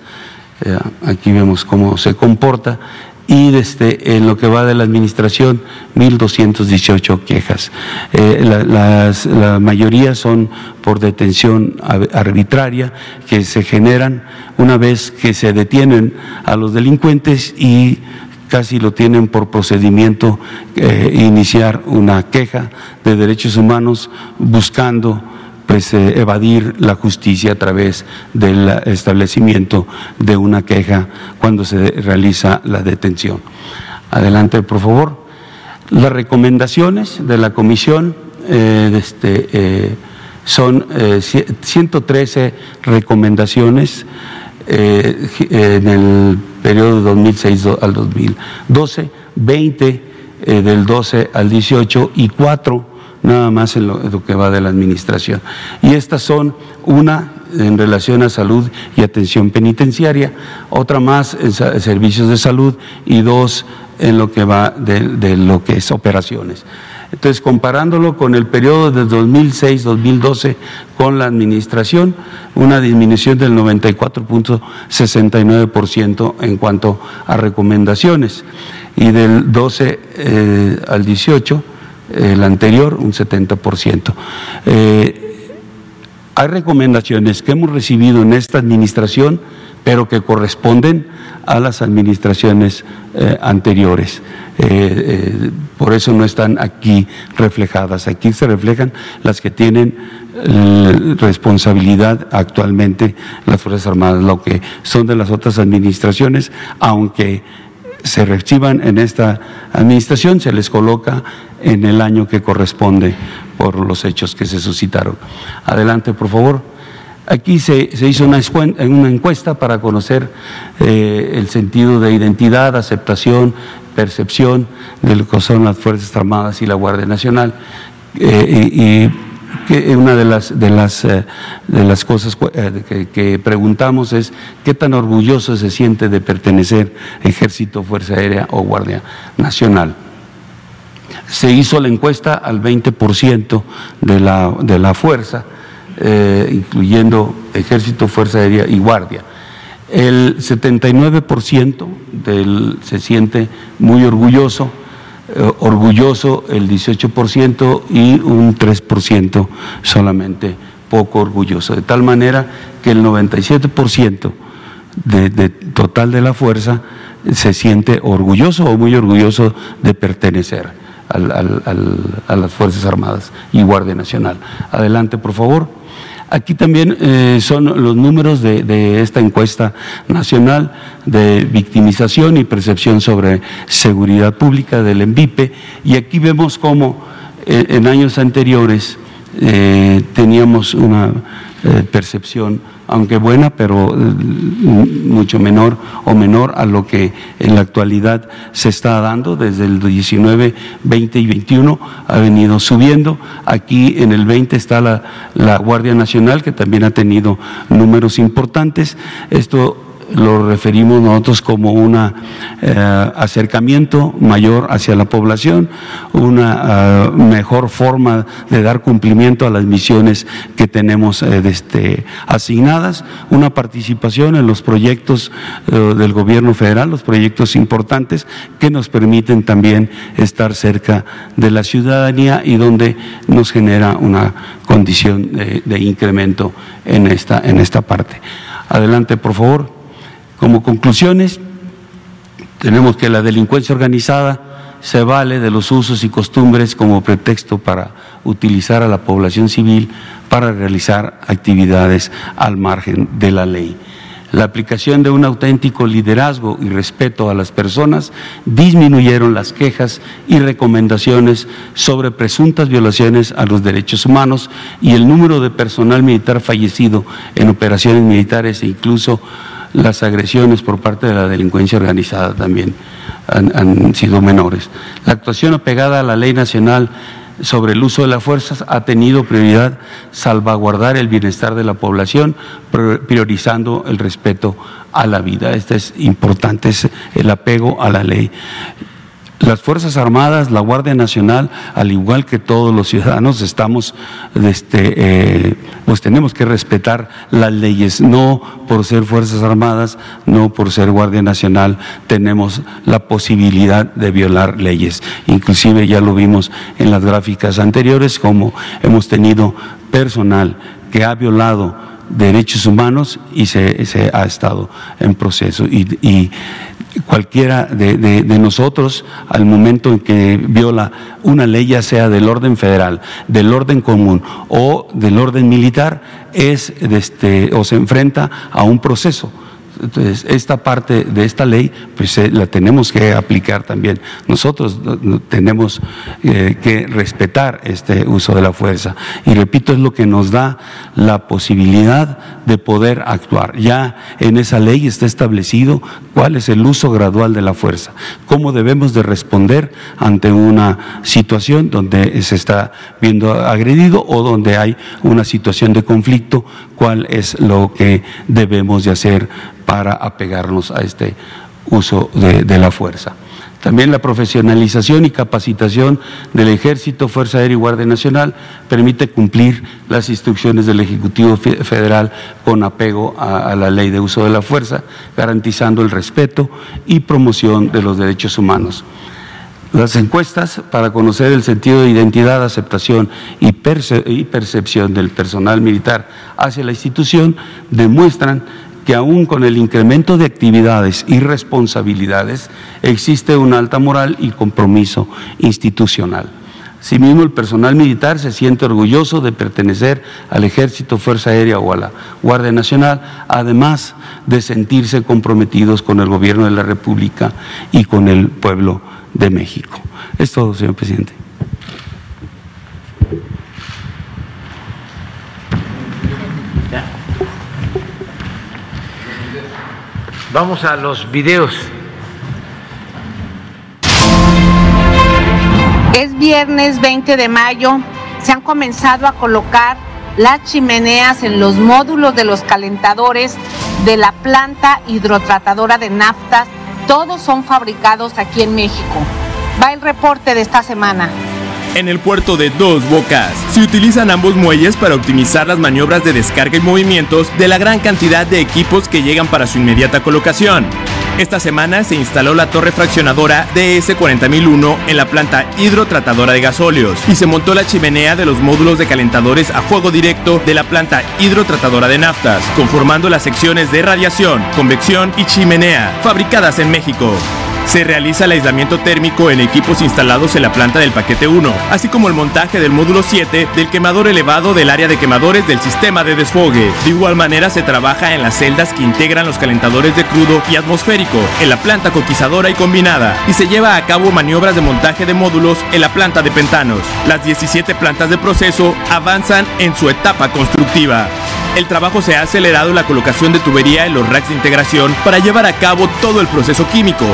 Eh, aquí vemos cómo se comporta. Y desde, en lo que va de la administración, 1.218 quejas. Eh, la, la mayoría son por detención ar- arbitraria que se generan una vez que se detienen a los delincuentes y casi lo tienen por procedimiento eh, iniciar una queja de derechos humanos buscando pues eh, evadir la justicia a través del establecimiento de una queja cuando se realiza la detención. Adelante, por favor. Las recomendaciones de la comisión eh, este, eh, son eh, cie- 113 recomendaciones eh, en el periodo de 2006 do- al 2012, 20 eh, del 12 al 18 y 4 nada más en lo, que va de la administración. Y estas son una en relación a salud y atención penitenciaria, otra más en servicios de salud y dos en lo que va de, de lo que es operaciones. Entonces, comparándolo con el periodo de 2006-2012 con la administración, una disminución del 94.69% en cuanto a recomendaciones y del 12 eh, al 18 el anterior un 70%. Eh, hay recomendaciones que hemos recibido en esta administración, pero que corresponden a las administraciones eh, anteriores. Eh, eh, por eso no están aquí reflejadas. Aquí se reflejan las que tienen responsabilidad actualmente las Fuerzas Armadas, lo que son de las otras administraciones, aunque se reciban en esta administración, se les coloca en el año que corresponde por los hechos que se suscitaron. Adelante, por favor. Aquí se, se hizo una, encuesta para conocer eh, el sentido de identidad, aceptación, percepción de lo que son las Fuerzas Armadas y la Guardia Nacional. Eh, y, una de las, de las, eh, de las cosas que, que preguntamos es qué tan orgulloso se siente de pertenecer Ejército, Fuerza Aérea o Guardia Nacional. Se hizo la encuesta al 20% de la, de la fuerza, eh, incluyendo Ejército, Fuerza Aérea y Guardia. El 79% del, se siente muy orgulloso, eh, orgulloso el 18% y un 3% solamente poco orgulloso. De tal manera que el 97% de, de total de la fuerza se siente orgulloso o muy orgulloso de pertenecer a las Fuerzas Armadas y Guardia Nacional. Adelante, por favor. Aquí también eh, son los números de, esta encuesta nacional de victimización y percepción sobre seguridad pública del ENVIPE y aquí vemos cómo eh, en años anteriores eh, teníamos una percepción, aunque buena, pero eh, mucho menor o menor a lo que en la actualidad se está dando desde el 19, 20 y 21 ha venido subiendo. Aquí en el 20 está la, la Guardia Nacional que también ha tenido números importantes. Esto lo referimos nosotros como un acercamiento mayor hacia la población, una ah, mejor forma de dar cumplimiento a las misiones que tenemos eh, este, asignadas, una participación en los proyectos eh, del gobierno federal, los proyectos importantes que nos permiten también estar cerca de la ciudadanía y donde nos genera una condición de, de incremento en esta, en esta parte. Adelante, por favor. Como conclusiones, tenemos que la delincuencia organizada se vale de los usos y costumbres como pretexto para utilizar a la población civil para realizar actividades al margen de la ley. La aplicación de un auténtico liderazgo y respeto a las personas disminuyeron las quejas y recomendaciones sobre presuntas violaciones a los derechos humanos y el número de personal militar fallecido en operaciones militares e incluso las agresiones por parte de la delincuencia organizada también han, sido menores. La actuación apegada a la ley nacional sobre el uso de las fuerzas ha tenido prioridad salvaguardar el bienestar de la población, priorizando el respeto a la vida. Este es importante, es el apego a la ley. Las Fuerzas Armadas, la Guardia Nacional, al igual que todos los ciudadanos, estamos, este, eh, pues tenemos que respetar las leyes, no por ser Fuerzas Armadas, no por ser Guardia Nacional, tenemos la posibilidad de violar leyes. Inclusive ya lo vimos en las gráficas anteriores, como hemos tenido personal que ha violado derechos humanos y se, ha estado en proceso. y cualquiera de, nosotros al momento en que viola una ley, ya sea del orden federal, del orden común o del orden militar, es este, o se enfrenta a un proceso entonces, esta parte de esta ley, pues eh, la tenemos que aplicar también. Nosotros tenemos eh, que respetar este uso de la fuerza. Y repito, es lo que nos da la posibilidad de poder actuar. Ya en esa ley está establecido cuál es el uso gradual de la fuerza, cómo debemos de responder ante una situación donde se está viendo agredido o donde hay una situación de conflicto, cuál es lo que debemos de hacer para apegarnos a este uso de, la fuerza. También la profesionalización y capacitación del Ejército, Fuerza Aérea y Guardia Nacional permite cumplir las instrucciones del Ejecutivo Federal con apego a, la ley de uso de la fuerza, garantizando el respeto y promoción de los derechos humanos. Las encuestas para conocer el sentido de identidad, aceptación y, percepción del personal militar hacia la institución demuestran que aún con el incremento de actividades y responsabilidades existe una alta moral y compromiso institucional. Asimismo, el personal militar se siente orgulloso de pertenecer al Ejército, Fuerza Aérea o a la Guardia Nacional, además de sentirse comprometidos con el Gobierno de la República y con el pueblo de México. Es todo, señor presidente. Vamos a los videos. Es viernes 20 de mayo. Se han comenzado a colocar las chimeneas en los módulos de los calentadores de la planta hidrotratadora de naftas. Todos son fabricados aquí en México. Va el reporte de esta semana en el puerto de Dos Bocas. Se utilizan ambos muelles para optimizar las maniobras de descarga y movimientos de la gran cantidad de equipos que llegan para su inmediata colocación. Esta semana se instaló la torre fraccionadora DS40001 en la planta hidrotratadora de gasóleos y se montó la chimenea de los módulos de calentadores a fuego directo de la planta hidrotratadora de naftas, conformando las secciones de radiación, convección y chimenea, fabricadas en México. Se realiza el aislamiento térmico en equipos instalados en la planta del paquete 1, así como el montaje del módulo 7 del quemador elevado del área de quemadores del sistema de desfogue. De igual manera se trabaja en las celdas que integran los calentadores de crudo y atmosférico en la planta coquizadora y combinada, y se lleva a cabo maniobras de montaje de módulos en la planta de pentanos. Las 17 plantas de proceso avanzan en su etapa constructiva. El trabajo se ha acelerado la colocación de tubería en los racks de integración para llevar a cabo todo el proceso químico.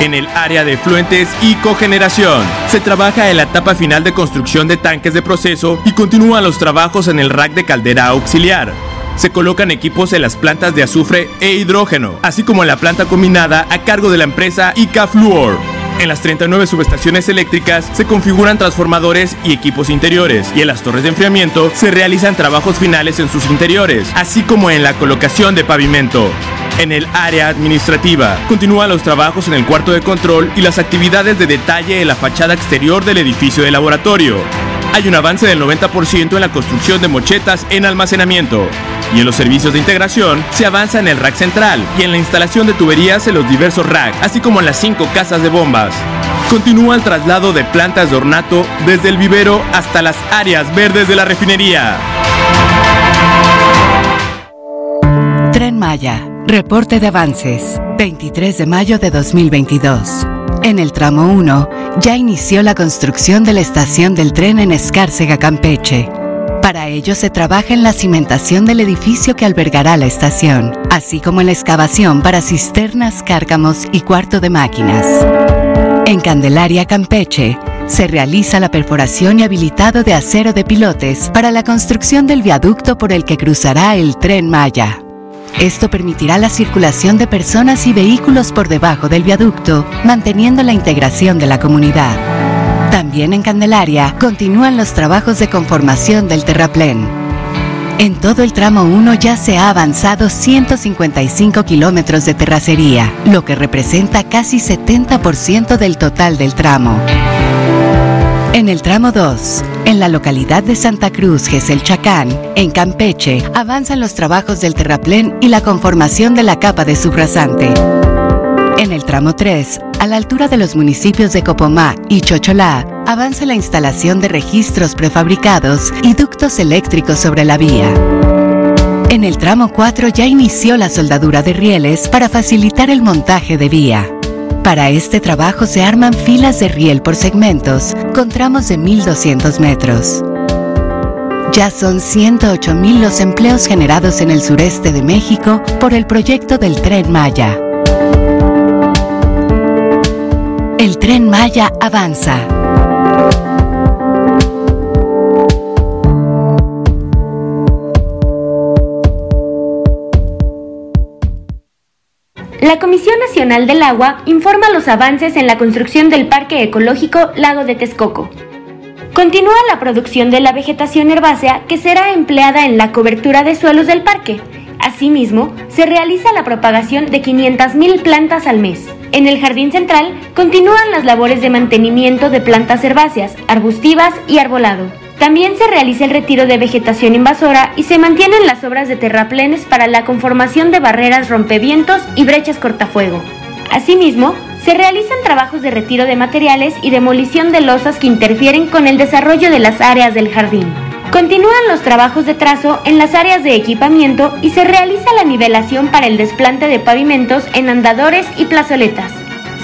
En el área de fluentes y cogeneración, se trabaja en la etapa final de construcción de tanques de proceso y continúan los trabajos en el rack de caldera auxiliar. Se colocan equipos en las plantas de azufre e hidrógeno, así como en la planta combinada a cargo de la empresa ICA Fluor. En las 39 subestaciones eléctricas se configuran transformadores y equipos interiores y en las torres de enfriamiento se realizan trabajos finales en sus interiores, así como en la colocación de pavimento. En el área administrativa, continúan los trabajos en el cuarto de control y las actividades de detalle en la fachada exterior del edificio de laboratorio. Hay un avance del 90% en la construcción de mochetas en almacenamiento. Y en los servicios de integración se avanza en el rack central y en la instalación de tuberías en los diversos racks, así como en las cinco casas de bombas. continúa el traslado de plantas de ornato desde el vivero hasta las áreas verdes de la refinería. Tren Maya, reporte de avances, 23 de mayo de 2022. En el tramo 1, ya inició la construcción de la estación del tren en Escárcega, Campeche. Para ello se trabaja en la cimentación del edificio que albergará la estación, así como en la excavación para cisternas, cárcamos y cuarto de máquinas. En Candelaria, Campeche, se realiza la perforación y habilitado de acero de pilotes para la construcción del viaducto por el que cruzará el tren Maya. Esto permitirá la circulación de personas y vehículos por debajo del viaducto, manteniendo la integración de la comunidad. También en Candelaria continúan los trabajos de conformación del terraplén. En todo el tramo 1 ya se ha avanzado 155 kilómetros de terracería, lo que representa casi 70% del total del tramo. En el tramo 2, en la localidad de Santa Cruz, Chacán, en Campeche, avanzan los trabajos del terraplén y la conformación de la capa de subrasante. En el tramo 3, a la altura de los municipios de Copomá y Chocholá, avanza la instalación de registros prefabricados y ductos eléctricos sobre la vía. En el tramo 4 ya inició la soldadura de rieles para facilitar el montaje de vía. Para este trabajo se arman filas de riel por segmentos con tramos de 1.200 metros. Ya son 108.000 los empleos generados en el sureste de México por el proyecto del Tren Maya. El Tren Maya avanza. La Comisión Nacional del Agua informa los avances en la construcción del Parque Ecológico Lago de Texcoco. Continúa la producción de la vegetación herbácea que será empleada en la cobertura de suelos del parque. Asimismo, se realiza la propagación de 500.000 plantas al mes. En el jardín central continúan las labores de mantenimiento de plantas herbáceas, arbustivas y arbolado. También se realiza el retiro de vegetación invasora y se mantienen las obras de terraplenes para la conformación de barreras rompevientos y brechas cortafuego. Asimismo, se realizan trabajos de retiro de materiales y demolición de losas que interfieren con el desarrollo de las áreas del jardín. Continúan los trabajos de trazo en las áreas de equipamiento y se realiza la nivelación para el desplante de pavimentos en andadores y plazoletas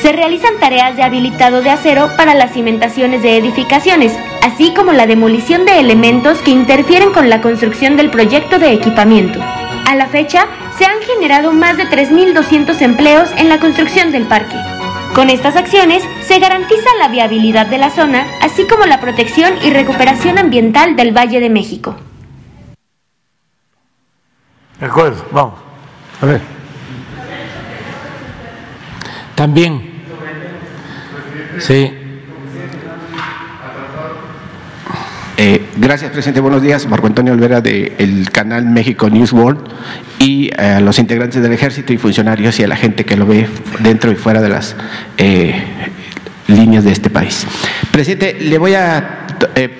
se realizan tareas de habilitado de acero para las cimentaciones de edificaciones, así como la demolición de elementos que interfieren con la construcción del proyecto de equipamiento. A la fecha, se han generado más de 3.200 empleos en la construcción del parque. Con estas acciones se garantiza la viabilidad de la zona, así como la protección y recuperación ambiental del Valle de México. De acuerdo, vamos. A ver. También Sí. Eh, gracias, presidente. Buenos días. Marco Antonio Olvera del canal México News World y eh, a los integrantes del ejército y funcionarios y a la gente que lo ve dentro y fuera de las eh, líneas de este país. Presidente, le voy a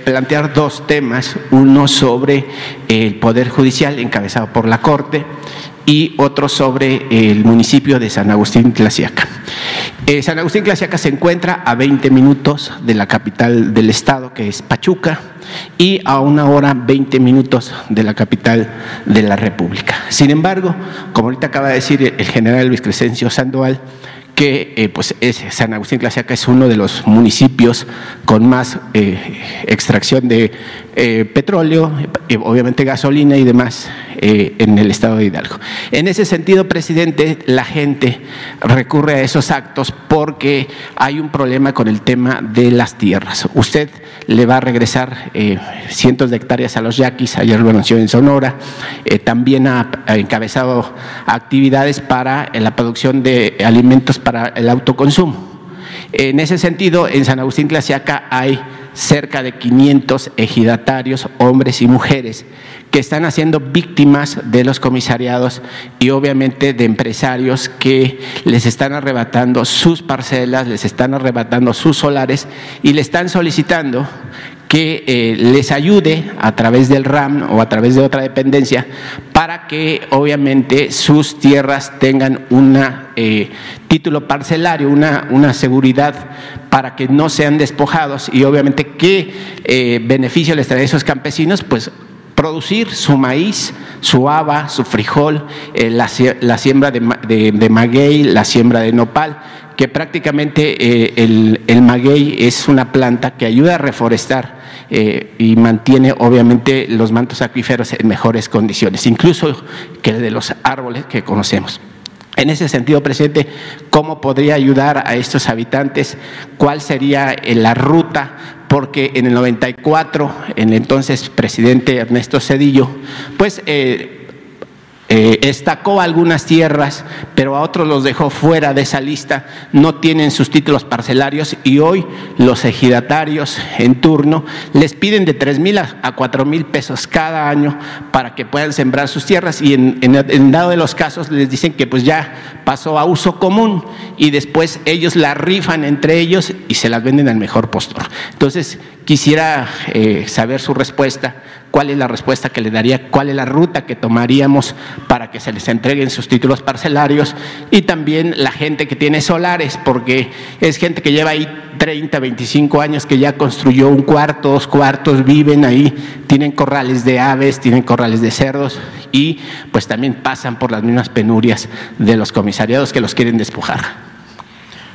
plantear dos temas. Uno sobre el Poder Judicial encabezado por la Corte y otro sobre el municipio de San Agustín Tlaxiaca. Eh, San Agustín Tlaxiaca se encuentra a 20 minutos de la capital del estado, que es Pachuca, y a una hora 20 minutos de la capital de la República. Sin embargo, como ahorita acaba de decir el general Luis Crescencio Sandoval, que eh, pues es, San Agustín Tlaxiaca es uno de los municipios con más eh, extracción de petróleo, obviamente gasolina y demás eh, en el estado de Hidalgo. En ese sentido, presidente, la gente recurre a esos actos porque hay un problema con el tema de las tierras. Usted le va a regresar eh, cientos de hectáreas a los yaquis, ayer lo anunció en Sonora, eh, también ha, encabezado actividades para la producción de alimentos el autoconsumo. En ese sentido, en San Agustín Clasiaca hay cerca de 500 ejidatarios, hombres y mujeres, que están haciendo víctimas de los comisariados y obviamente de empresarios que les están arrebatando sus parcelas, les están arrebatando sus solares y le están solicitando que eh, les ayude a través del RAM o a través de otra dependencia para que obviamente sus tierras tengan un eh, título parcelario, una, una seguridad para que no sean despojados y obviamente qué eh, beneficio les trae a esos campesinos, pues producir su maíz, su haba, su frijol, eh, la, siembra de, maguey, la siembra de nopal, que prácticamente eh, el, maguey es una planta que ayuda a reforestar y mantiene obviamente los mantos acuíferos en mejores condiciones, incluso que el de los árboles que conocemos. En ese sentido, presidente, ¿cómo podría ayudar a estos habitantes? ¿Cuál sería eh, la ruta? Porque en el 94, el entonces presidente Ernesto Cedillo, pues eh, eh, estacó algunas tierras, pero a otros los dejó fuera de esa lista, no tienen sus títulos parcelarios y hoy los ejidatarios en turno les piden de 3 mil a 4 mil pesos cada año para que puedan sembrar sus tierras y en, en, dado de los casos les dicen que pues ya pasó a uso común y después ellos la rifan entre ellos y se las venden al mejor postor. Entonces, quisiera eh, saber su respuesta cuál es la respuesta que le daría, cuál es la ruta que tomaríamos para que se les entreguen sus títulos parcelarios y también la gente que tiene solares, porque es gente que lleva ahí 30, 25 años que ya construyó un cuarto, dos cuartos, viven ahí, tienen corrales de aves, tienen corrales de cerdos y pues también pasan por las mismas penurias de los comisariados que los quieren despojar.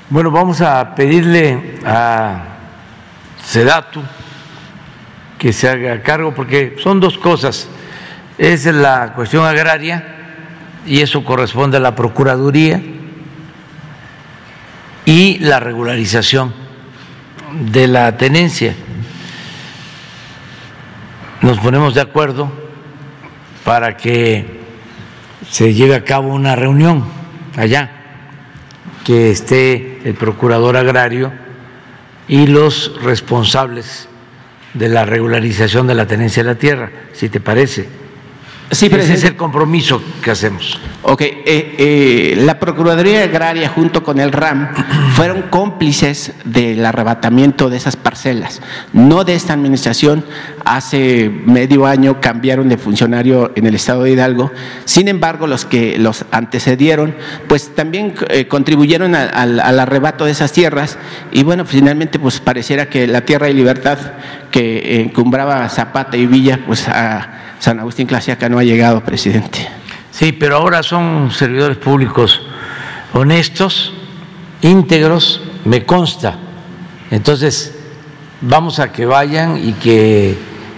Bueno, vamos a pedirle a Sedatu que se haga cargo, porque son dos cosas. Es la cuestión agraria y eso corresponde a la Procuraduría y la regularización de la tenencia. Nos ponemos de acuerdo para que se lleve a cabo una reunión allá, que esté el procurador agrario y los responsables de la regularización de la tenencia de la tierra, si te parece. Sí, Ese es el compromiso que hacemos. Ok, eh, eh, la Procuraduría Agraria junto con el RAM *clears throat* fueron cómplices del arrebatamiento de esas parcelas, no de esta administración. Hace medio año cambiaron de funcionario en el estado de Hidalgo. Sin embargo, los que los antecedieron, pues también eh, contribuyeron al arrebato de esas tierras y bueno, finalmente pues pareciera que la tierra de libertad que encumbraba Zapata y Villa, pues a San Agustín Clasiaca no ha llegado, presidente. Sí, pero ahora son servidores públicos honestos, íntegros, me consta. Entonces, vamos a que vayan y que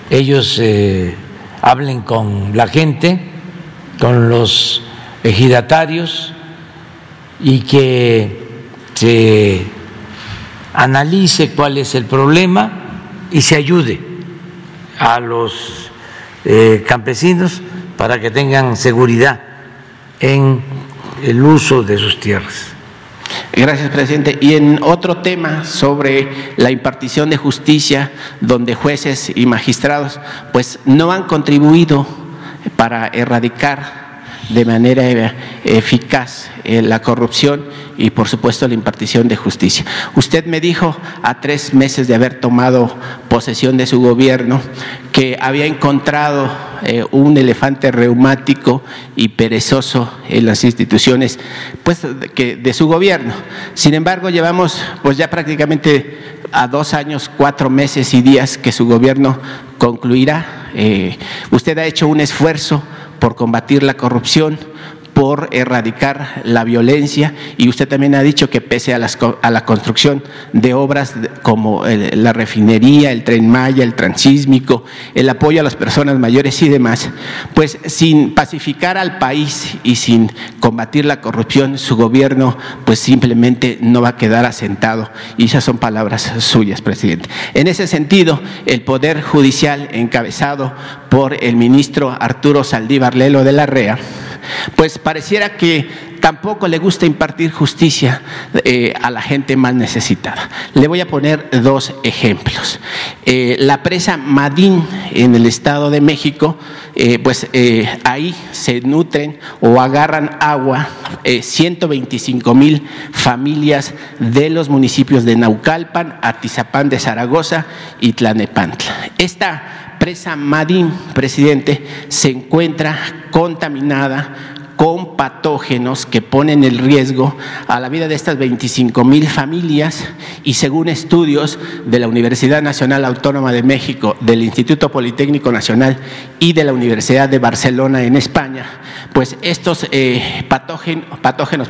ellos eh, hablen con la gente, con los ejidatarios y que se analice cuál es el problema y se ayude a los eh, campesinos para que tengan seguridad en el uso de sus tierras. Gracias, presidente. Y en otro tema sobre la impartición de justicia, donde jueces y magistrados pues no han contribuido para erradicar de manera eficaz eh, la corrupción y por supuesto la impartición de justicia. Usted me dijo a tres meses de haber tomado posesión de su gobierno que había encontrado eh, un elefante reumático y perezoso en las instituciones pues, que, de su gobierno. Sin embargo, llevamos pues ya prácticamente a dos años, cuatro meses y días que su gobierno concluirá. Eh, usted ha hecho un esfuerzo por combatir la corrupción, por erradicar la violencia y usted también ha dicho que pese a, a la construcción de obras como la refinería, el tren Maya, el transísmico, el apoyo a las personas mayores y demás, pues sin pacificar al país y sin combatir la corrupción, su gobierno pues simplemente no va a quedar asentado y esas son palabras suyas, presidente. En ese sentido, el Poder Judicial encabezado por el ministro Arturo Saldívar Lelo de la REA, pues pareciera que tampoco le gusta impartir justicia eh, a la gente más necesitada. Le voy a poner dos ejemplos. Eh, la presa Madín en el Estado de México eh, pues ahí se nutren o agarran agua 125 mil familias de los municipios de Naucalpan, Atizapán de Zaragoza y Tlanepantla. Esta presa Madín, presidente, se encuentra contaminada con patógenos que ponen el riesgo a la vida de estas 25 mil familias y según estudios de la Universidad Nacional Autónoma de México, del Instituto Politécnico Nacional y de la Universidad de Barcelona en España, pues estos eh, patógenos,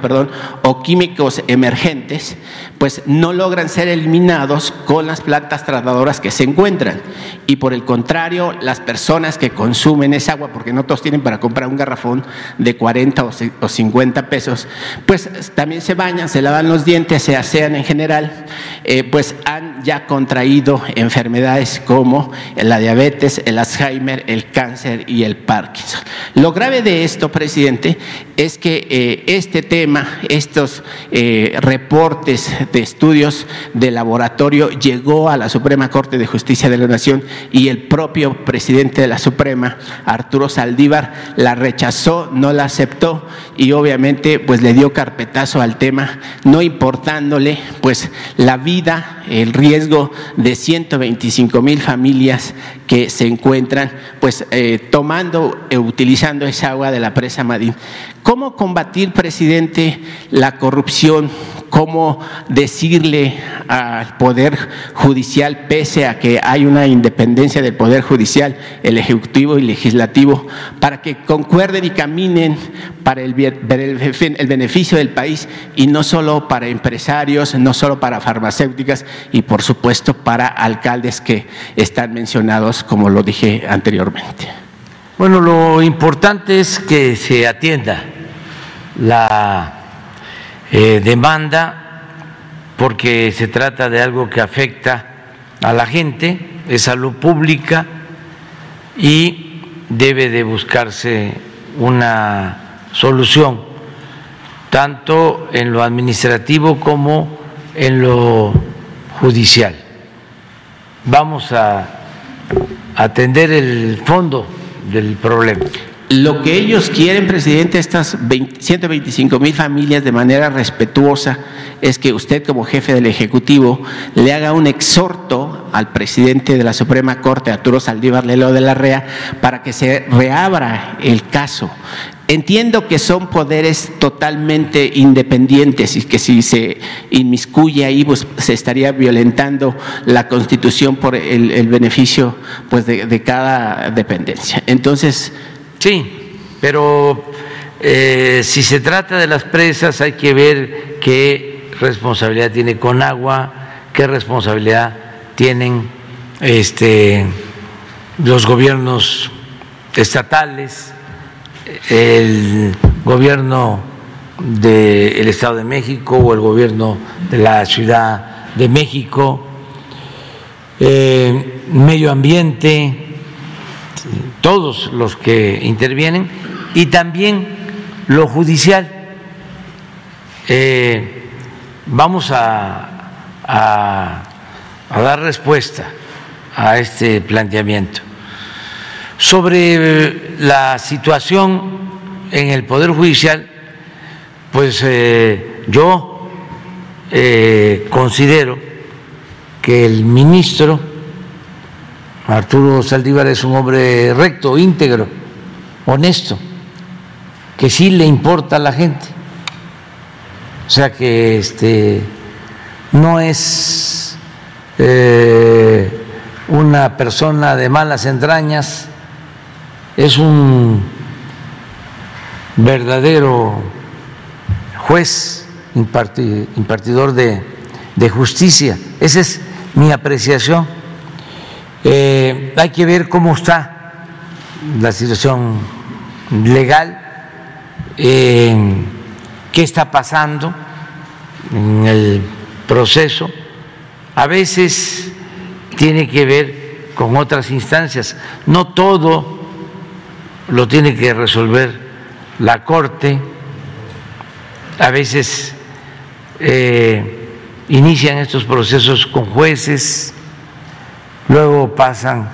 o químicos emergentes pues no logran ser eliminados con las plantas tratadoras que se encuentran y por el contrario las personas que consumen esa agua, porque no todos tienen para comprar un garrafón de 40 o 50 pesos, pues también se bañan, se lavan los dientes, se asean en general, eh, pues han ya contraído enfermedades como la diabetes, el Alzheimer, el cáncer y el Parkinson. Lo grave de esto, presidente, es que eh, este tema, estos eh, reportes de estudios de laboratorio llegó a la Suprema Corte de Justicia de la Nación y el propio presidente de la Suprema, Arturo Saldívar, la rechazó, no la aceptó y obviamente pues le dio carpetazo al tema, no importándole pues la vida, el riesgo de 125 mil familias que se encuentran pues eh, tomando, e utilizando esa agua de la presa Madín. ¿Cómo combatir, presidente, la corrupción? ¿Cómo decirle al Poder Judicial, pese a que hay una independencia del Poder Judicial, el Ejecutivo y Legislativo, para que concuerden y caminen para el, el beneficio del país y no solo para empresarios, no solo para farmacéuticas y por supuesto para alcaldes que están mencionados, como lo dije anteriormente? Bueno, lo importante es que se atienda la eh, demanda porque se trata de algo que afecta a la gente, es salud pública y debe de buscarse una solución, tanto en lo administrativo como en lo judicial. Vamos a atender el fondo del problema. Lo que ellos quieren, presidente, estas 125 mil familias de manera respetuosa, es que usted como jefe del Ejecutivo le haga un exhorto al presidente de la Suprema Corte, Arturo Saldívar Lelo de la REA, para que se reabra el caso. Entiendo que son poderes totalmente independientes y que si se inmiscuye ahí, pues se estaría violentando la Constitución por el, beneficio pues, de, cada dependencia. Entonces, Sí, pero eh, si se trata de las presas hay que ver qué responsabilidad tiene con agua, qué responsabilidad tienen este, los gobiernos estatales, el gobierno del Estado de México o el gobierno de la Ciudad de México, eh, medio ambiente, todos los que intervienen y también lo judicial. Eh, vamos a, a, dar respuesta a este planteamiento. Sobre la situación en el Poder Judicial, pues eh, yo eh, considero que el ministro Arturo Saldívar es un hombre recto, íntegro, honesto, que sí le importa a la gente. O sea que este no es eh, una persona de malas entrañas, es un verdadero juez, impartidor de, de justicia. Esa es mi apreciación eh, hay que ver cómo está la situación legal, qué está pasando en el proceso. A veces tiene que ver con otras instancias. No todo lo tiene que resolver la Corte. A veces eh, inician estos procesos con jueces luego pasan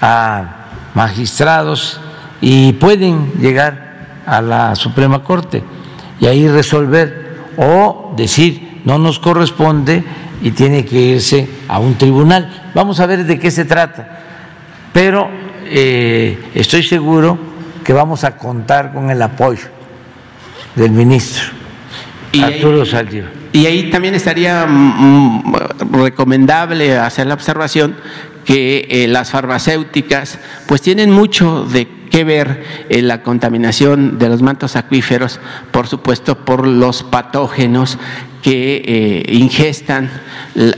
a magistrados y pueden llegar a la Suprema Corte y ahí resolver o decir no nos corresponde y tiene que irse a un tribunal. Vamos a ver de qué se trata, pero eh, estoy seguro que vamos a contar con el apoyo del ministro Arturo Saldívar. Y ahí también estaría mm, mm, recomendable hacer la observación que eh, las farmacéuticas pues tienen mucho de qué ver en la contaminación de los mantos acuíferos, por supuesto por los patógenos que eh, ingestan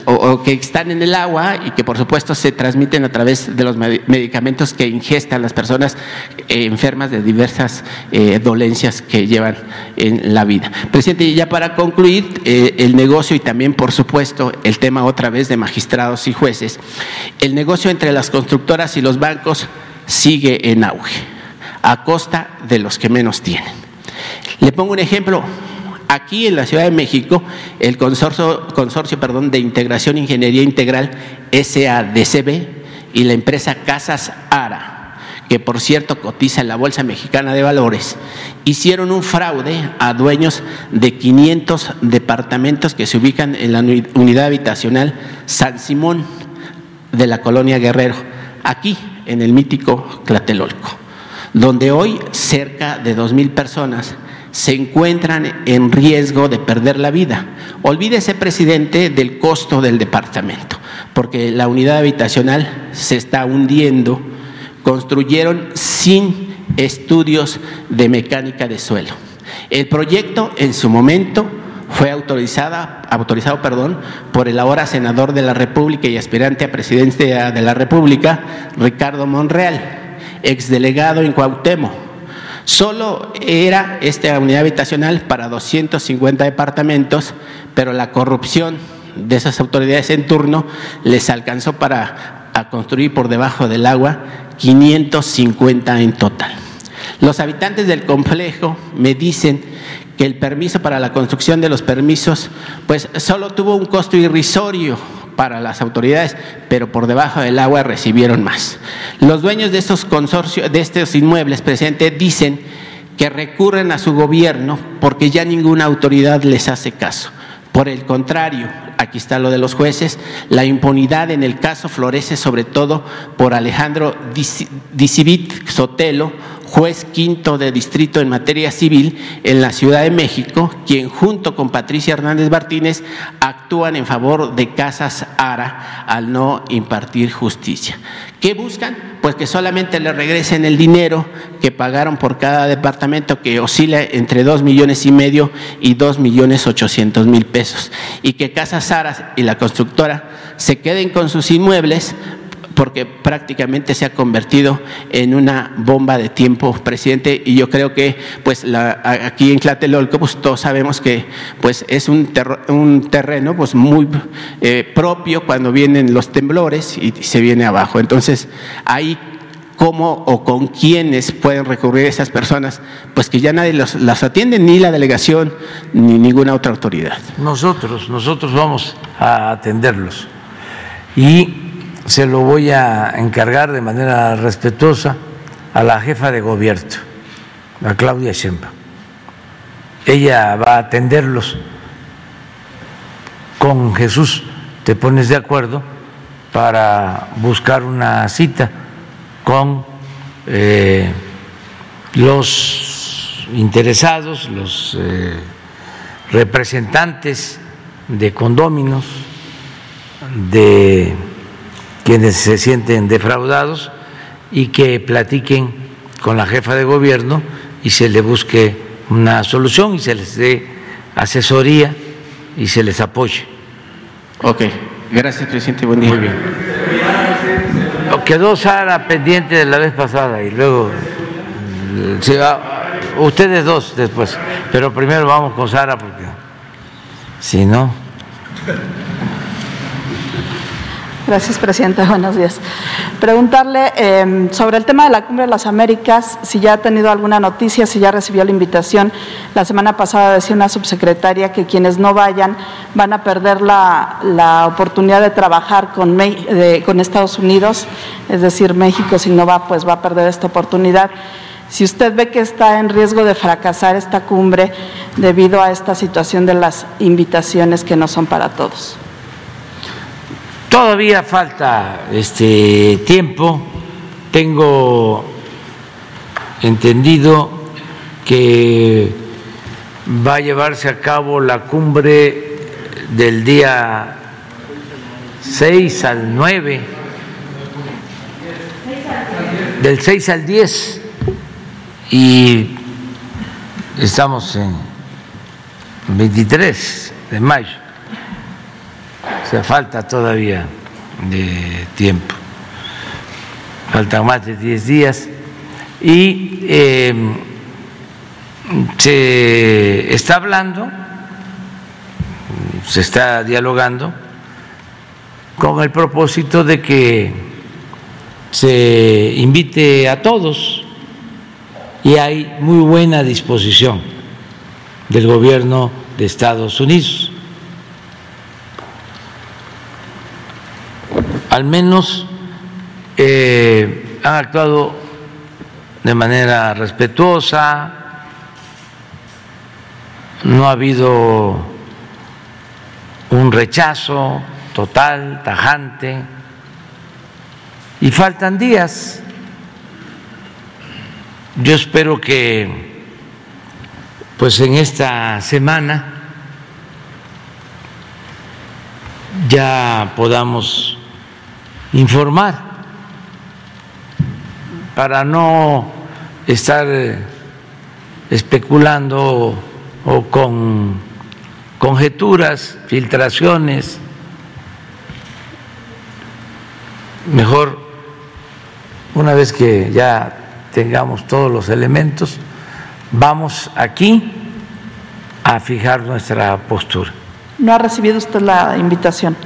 o, que están en el agua y que por supuesto se transmiten a través de los medicamentos que ingestan las personas eh, enfermas de diversas eh, dolencias que llevan en la vida. Presidente, ya para concluir, el negocio y también por supuesto el tema otra vez de magistrados y jueces, el negocio entre las constructoras y los bancos sigue en auge, a costa de los que menos tienen. Le pongo un ejemplo, Aquí en la Ciudad de México, el consorcio, consorcio perdón, de Integración Ingeniería Integral SADCB y la empresa Casas Ara, que por cierto cotiza en la Bolsa Mexicana de Valores, hicieron un fraude a dueños de 500 departamentos que se ubican en la unidad habitacional San Simón de la colonia Guerrero, aquí en el mítico Tlatelolco, donde hoy cerca de 2.000 personas se encuentran en riesgo de perder la vida. Olvídese, presidente, del costo del departamento, porque la unidad habitacional se está hundiendo. Construyeron sin estudios de mecánica de suelo. El proyecto en su momento fue autorizada, autorizado perdón, por el ahora senador de la República y aspirante a presidente de la República, Ricardo Monreal, exdelegado en Cuauhtémoc Solo era esta unidad habitacional para 250 departamentos, pero la corrupción de esas autoridades en turno les alcanzó para construir por debajo del agua 550 en total. Los habitantes del complejo me dicen que el permiso para la construcción de los permisos, pues solo tuvo un costo irrisorio para las autoridades, pero por debajo del agua recibieron más. Los dueños de estos consorcios, de estos inmuebles presentes, dicen que recurren a su gobierno porque ya ninguna autoridad les hace caso. Por el contrario, aquí está lo de los jueces, la impunidad en el caso florece sobre todo por Alejandro Dicibit Sotelo, juez quinto de distrito en materia civil en la Ciudad de México, quien junto con Patricia Hernández Martínez actúan en favor de Casas Ara al no impartir justicia. ¿Qué buscan? Pues que solamente le regresen el dinero que pagaron por cada departamento que oscila entre dos millones y medio y dos millones ochocientos mil pesos y que Casas Ara y la constructora se queden con sus inmuebles porque prácticamente se ha convertido en una bomba de tiempo, presidente, y yo creo que pues aquí en Tlatelolco pues todos sabemos que pues es un, un terreno pues muy eh, propio cuando vienen los temblores y se viene abajo. Entonces, ahí cómo o con quiénes pueden recurrir esas personas, pues que ya nadie las atiende, ni la delegación, ni ninguna otra autoridad. Nosotros, nosotros vamos a atenderlos. Y se lo voy a encargar de manera respetuosa a la jefa de gobierno, a Claudia Sheinbaum. Ella va a atenderlos con Jesús. Te pones de acuerdo para buscar una cita con eh, los interesados, los eh, representantes de condóminos, de quienes se sienten defraudados y que platiquen con la jefa de gobierno y se le busque una solución y se les dé asesoría y se les apoye. Ok, gracias presidente, buen día. Muy bien. Quedó Sara pendiente de la vez pasada y luego ustedes dos después, pero primero vamos con Sara porque si no... Gracias, Presidenta. *laughs* Buenos días. Preguntarle em, sobre el tema de la Cumbre de las Américas, si ya ha tenido alguna noticia, si ya recibió la invitación. La semana pasada decía una subsecretaria que quienes no vayan van a perder la, oportunidad de trabajar con, con Estados Unidos, es decir, México si no va, pues va a perder esta oportunidad. si usted ve que está en riesgo de fracasar esta cumbre debido a esta situación de las invitaciones que no son para todos. Todavía falta este tiempo. Tengo entendido que va a llevarse a cabo la cumbre del día 6 al 9, del 6 al 10, y estamos en 23 de mayo. Falta todavía de tiempo. Faltan más de 10 días. Y eh, se está hablando, se está dialogando con el propósito de que se invite a todos y hay muy buena disposición del gobierno de Estados Unidos. Al menos eh, han actuado de manera respetuosa, no ha habido un rechazo total, tajante, y faltan días. Yo espero que pues en esta semana ya podamos informar para no estar especulando o con conjeturas, filtraciones. Mejor, una vez que ya tengamos todos los elementos, vamos aquí a fijar nuestra postura. ¿No ha recibido usted la invitación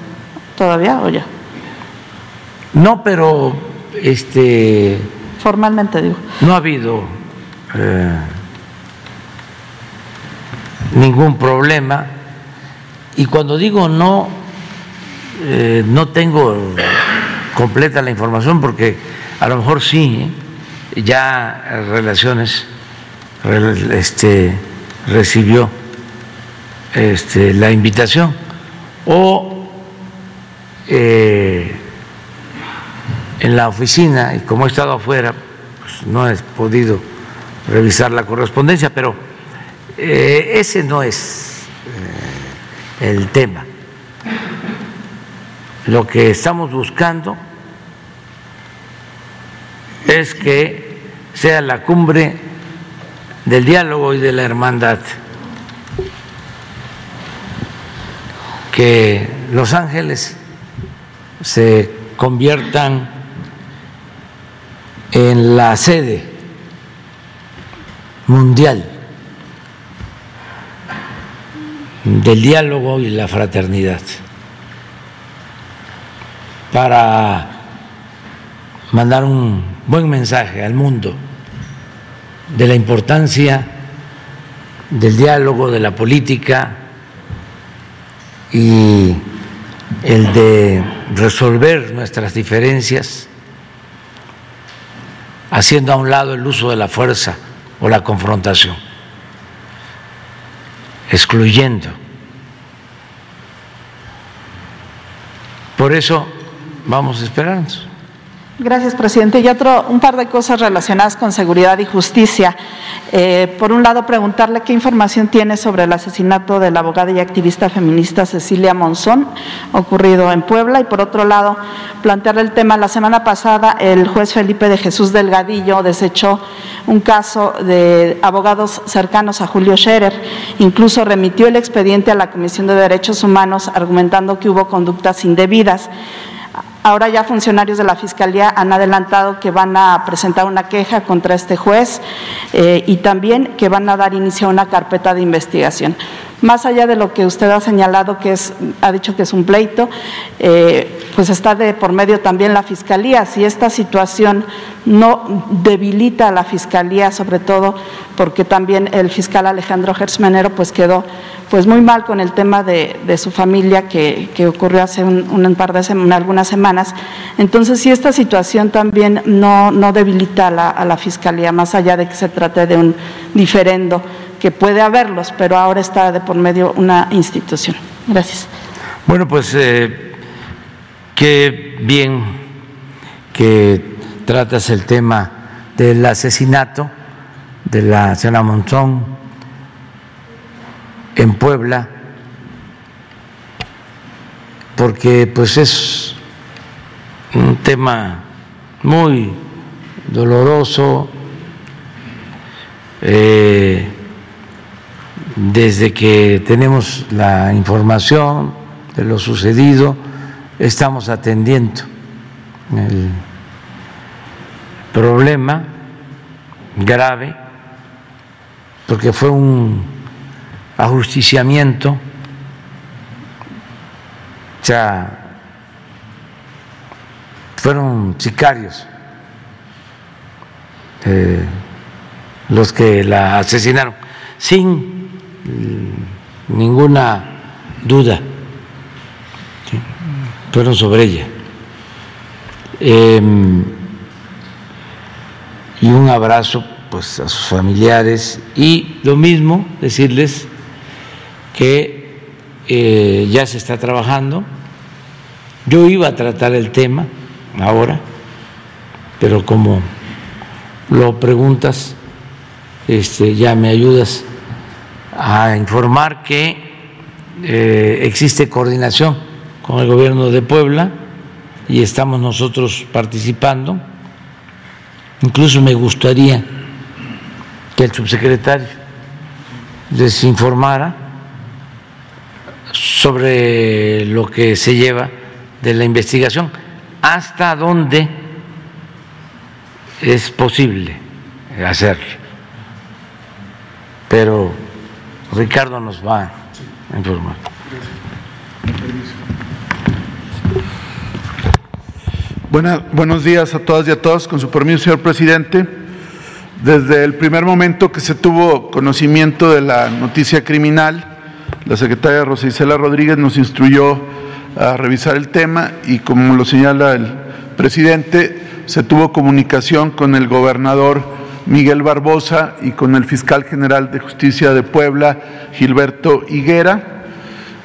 todavía o ya? No, pero este formalmente digo. No ha habido eh, ningún problema y cuando digo no eh, no tengo completa la información porque a lo mejor sí ¿eh? ya relaciones este recibió este, la invitación o eh, en la oficina y como he estado afuera pues no he podido revisar la correspondencia pero eh, ese no es eh, el tema. Lo que estamos buscando es que sea la cumbre del diálogo y de la hermandad que Los Ángeles se conviertan en la sede mundial del diálogo y la fraternidad para mandar un buen mensaje al mundo de la importancia del diálogo, de la política y el de resolver nuestras diferencias haciendo a un lado el uso de la fuerza o la confrontación, excluyendo. Por eso vamos a esperarnos. Gracias, presidente. Y otro, un par de cosas relacionadas con seguridad y justicia. Eh, por un lado, preguntarle qué información tiene sobre el asesinato de la abogada y activista feminista Cecilia Monzón, ocurrido en Puebla. Y por otro lado, plantearle el tema. La semana pasada, el juez Felipe de Jesús Delgadillo desechó un caso de abogados cercanos a Julio Scherer. Incluso remitió el expediente a la Comisión de Derechos Humanos, argumentando que hubo conductas indebidas. Ahora ya funcionarios de la Fiscalía han adelantado que van a presentar una queja contra este juez eh, y también que van a dar inicio a una carpeta de investigación. Más allá de lo que usted ha señalado, que es, ha dicho que es un pleito, eh, pues está de por medio también la Fiscalía. Si esta situación no debilita a la fiscalía, sobre todo porque también el fiscal Alejandro Gersmanero pues quedó pues muy mal con el tema de, su familia que, ocurrió hace un, par de algunas semanas. Entonces, si esta situación también no, debilita a la fiscalía, más allá de que se trate de un diferendo, que puede haberlos, pero ahora está de por medio una institución. Gracias. Bueno, pues eh, qué bien que tratas el tema del asesinato de la señora Monzón en Puebla, porque pues es un tema muy doloroso. Eh, desde que tenemos la información de lo sucedido, estamos atendiendo el problema grave, porque fue un ajusticiamiento, o sea, fueron sicarios eh, los que la asesinaron, sin ninguna duda, fueron sobre ella. Em, y un abrazo pues a sus familiares y lo mismo decirles que eh, ya se está trabajando. Yo iba a tratar el tema ahora, pero como lo preguntas, este, ya me ayudas a informar que eh, existe coordinación con el gobierno de Puebla y estamos nosotros participando Incluso me gustaría que el subsecretario les informara sobre lo que se lleva de la investigación, hasta dónde es posible hacerlo. Pero Ricardo nos va a informar. buenos días a todas y a todos. Con su permiso, señor presidente. Desde el primer momento que se tuvo conocimiento de la noticia criminal, la secretaria Rosa Isela Rodríguez nos instruyó a revisar el tema y como lo señala el presidente, se tuvo comunicación con el gobernador Miguel Barbosa y con el fiscal general de justicia de Puebla, Gilberto Higuera.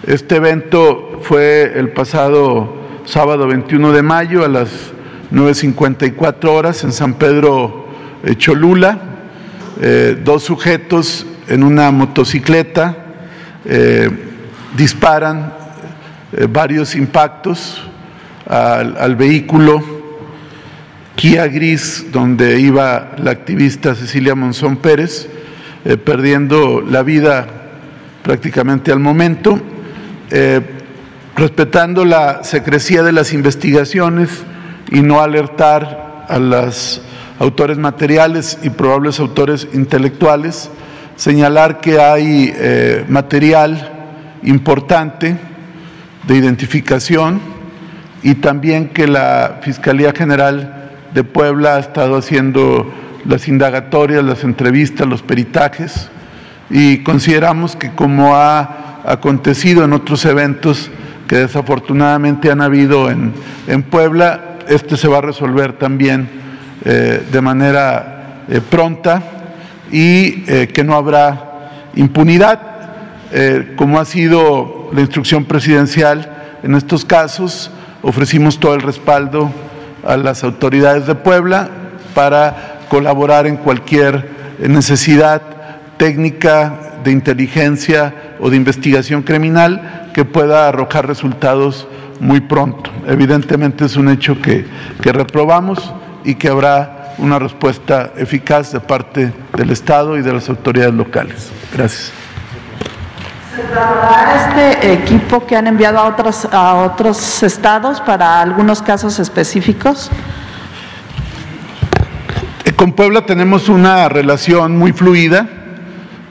Este evento fue el pasado sábado 21 de mayo a las 9.54 horas en San Pedro eh, Cholula. Eh, dos sujetos en una motocicleta eh, disparan varios impactos al, vehículo Kia Gris donde iba la activista Cecilia Monzón Pérez, perdiendo la vida prácticamente al momento respetando la secrecía de las investigaciones y no alertar a los autores materiales y probables autores intelectuales, señalar que hay eh, material importante de identificación y también que la Fiscalía General de Puebla ha estado haciendo las indagatorias, las entrevistas, los peritajes y consideramos que como ha acontecido en otros eventos, que desafortunadamente han habido en, Puebla. Este se va a resolver también eh, de manera eh, pronta y eh, que no habrá impunidad, como ha sido la instrucción presidencial en estos casos. Ofrecimos todo el respaldo a las autoridades de Puebla para colaborar en cualquier necesidad técnica de inteligencia o de investigación criminal que pueda arrojar resultados muy pronto. Evidentemente es un hecho que, reprobamos y que habrá una respuesta eficaz de parte del Estado y de las autoridades locales. Gracias. ¿Se este equipo que han enviado a otros, a otros estados para algunos casos específicos? Con Puebla tenemos una relación muy fluida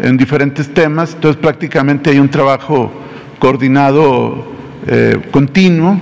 en diferentes temas, entonces prácticamente hay un trabajo coordinado eh, continuo,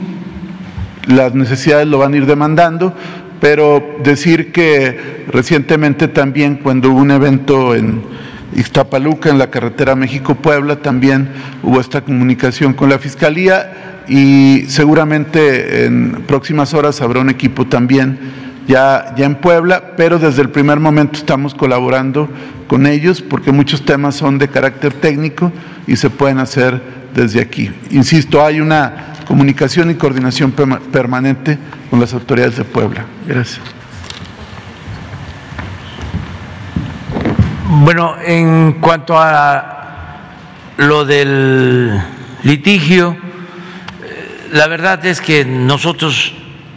las necesidades lo van a ir demandando, pero decir que recientemente también cuando hubo un evento en Ixtapaluca, en la carretera México-Puebla, también hubo esta comunicación con la Fiscalía y seguramente en próximas horas habrá un equipo también ya, ya en Puebla, pero desde el primer momento estamos colaborando con ellos porque muchos temas son de carácter técnico y se pueden hacer desde aquí. Insisto, hay una comunicación y coordinación permanente con las autoridades de Puebla. Gracias. Bueno, en cuanto a lo del litigio, eh, la verdad es que nosotros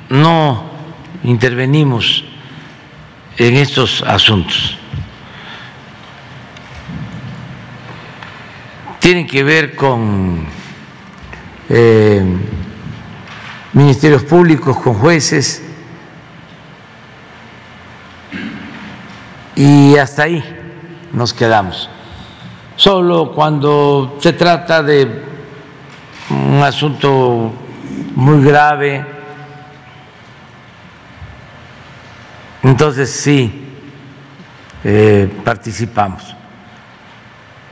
no intervenimos en estos asuntos. Tienen que ver con eh, ministerios públicos, con jueces, y hasta ahí nos quedamos. Solo cuando se trata de un asunto muy grave, entonces sí eh, participamos.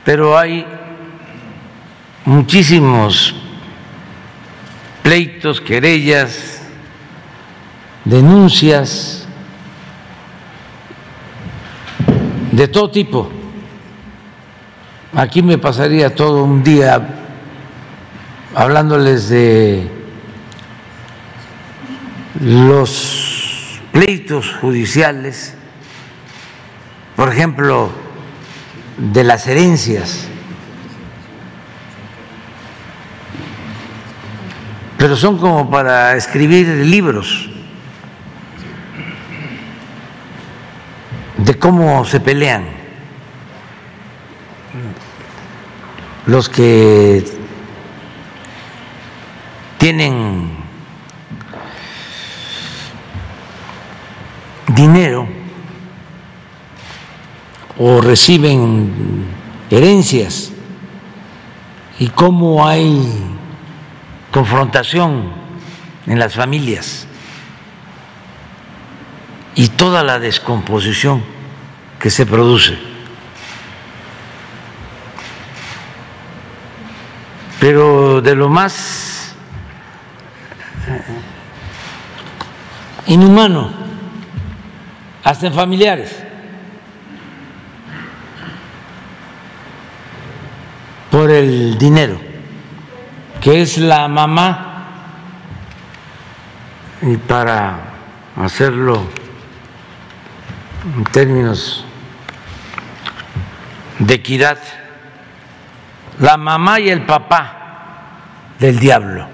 Pero hay muchísimos pleitos, querellas, denuncias de todo tipo. Aquí me pasaría todo un día hablándoles de los pleitos judiciales, por ejemplo, de las herencias pero son como para escribir libros cómo se pelean los que tienen dinero o reciben herencias y cómo hay confrontación en las familias y toda la descomposición que se produce. Pero de lo más eh, inhumano, hasta en familiares, por el dinero que es la mamá, y para hacerlo en términos de equidad, la mamá y el papá del diablo,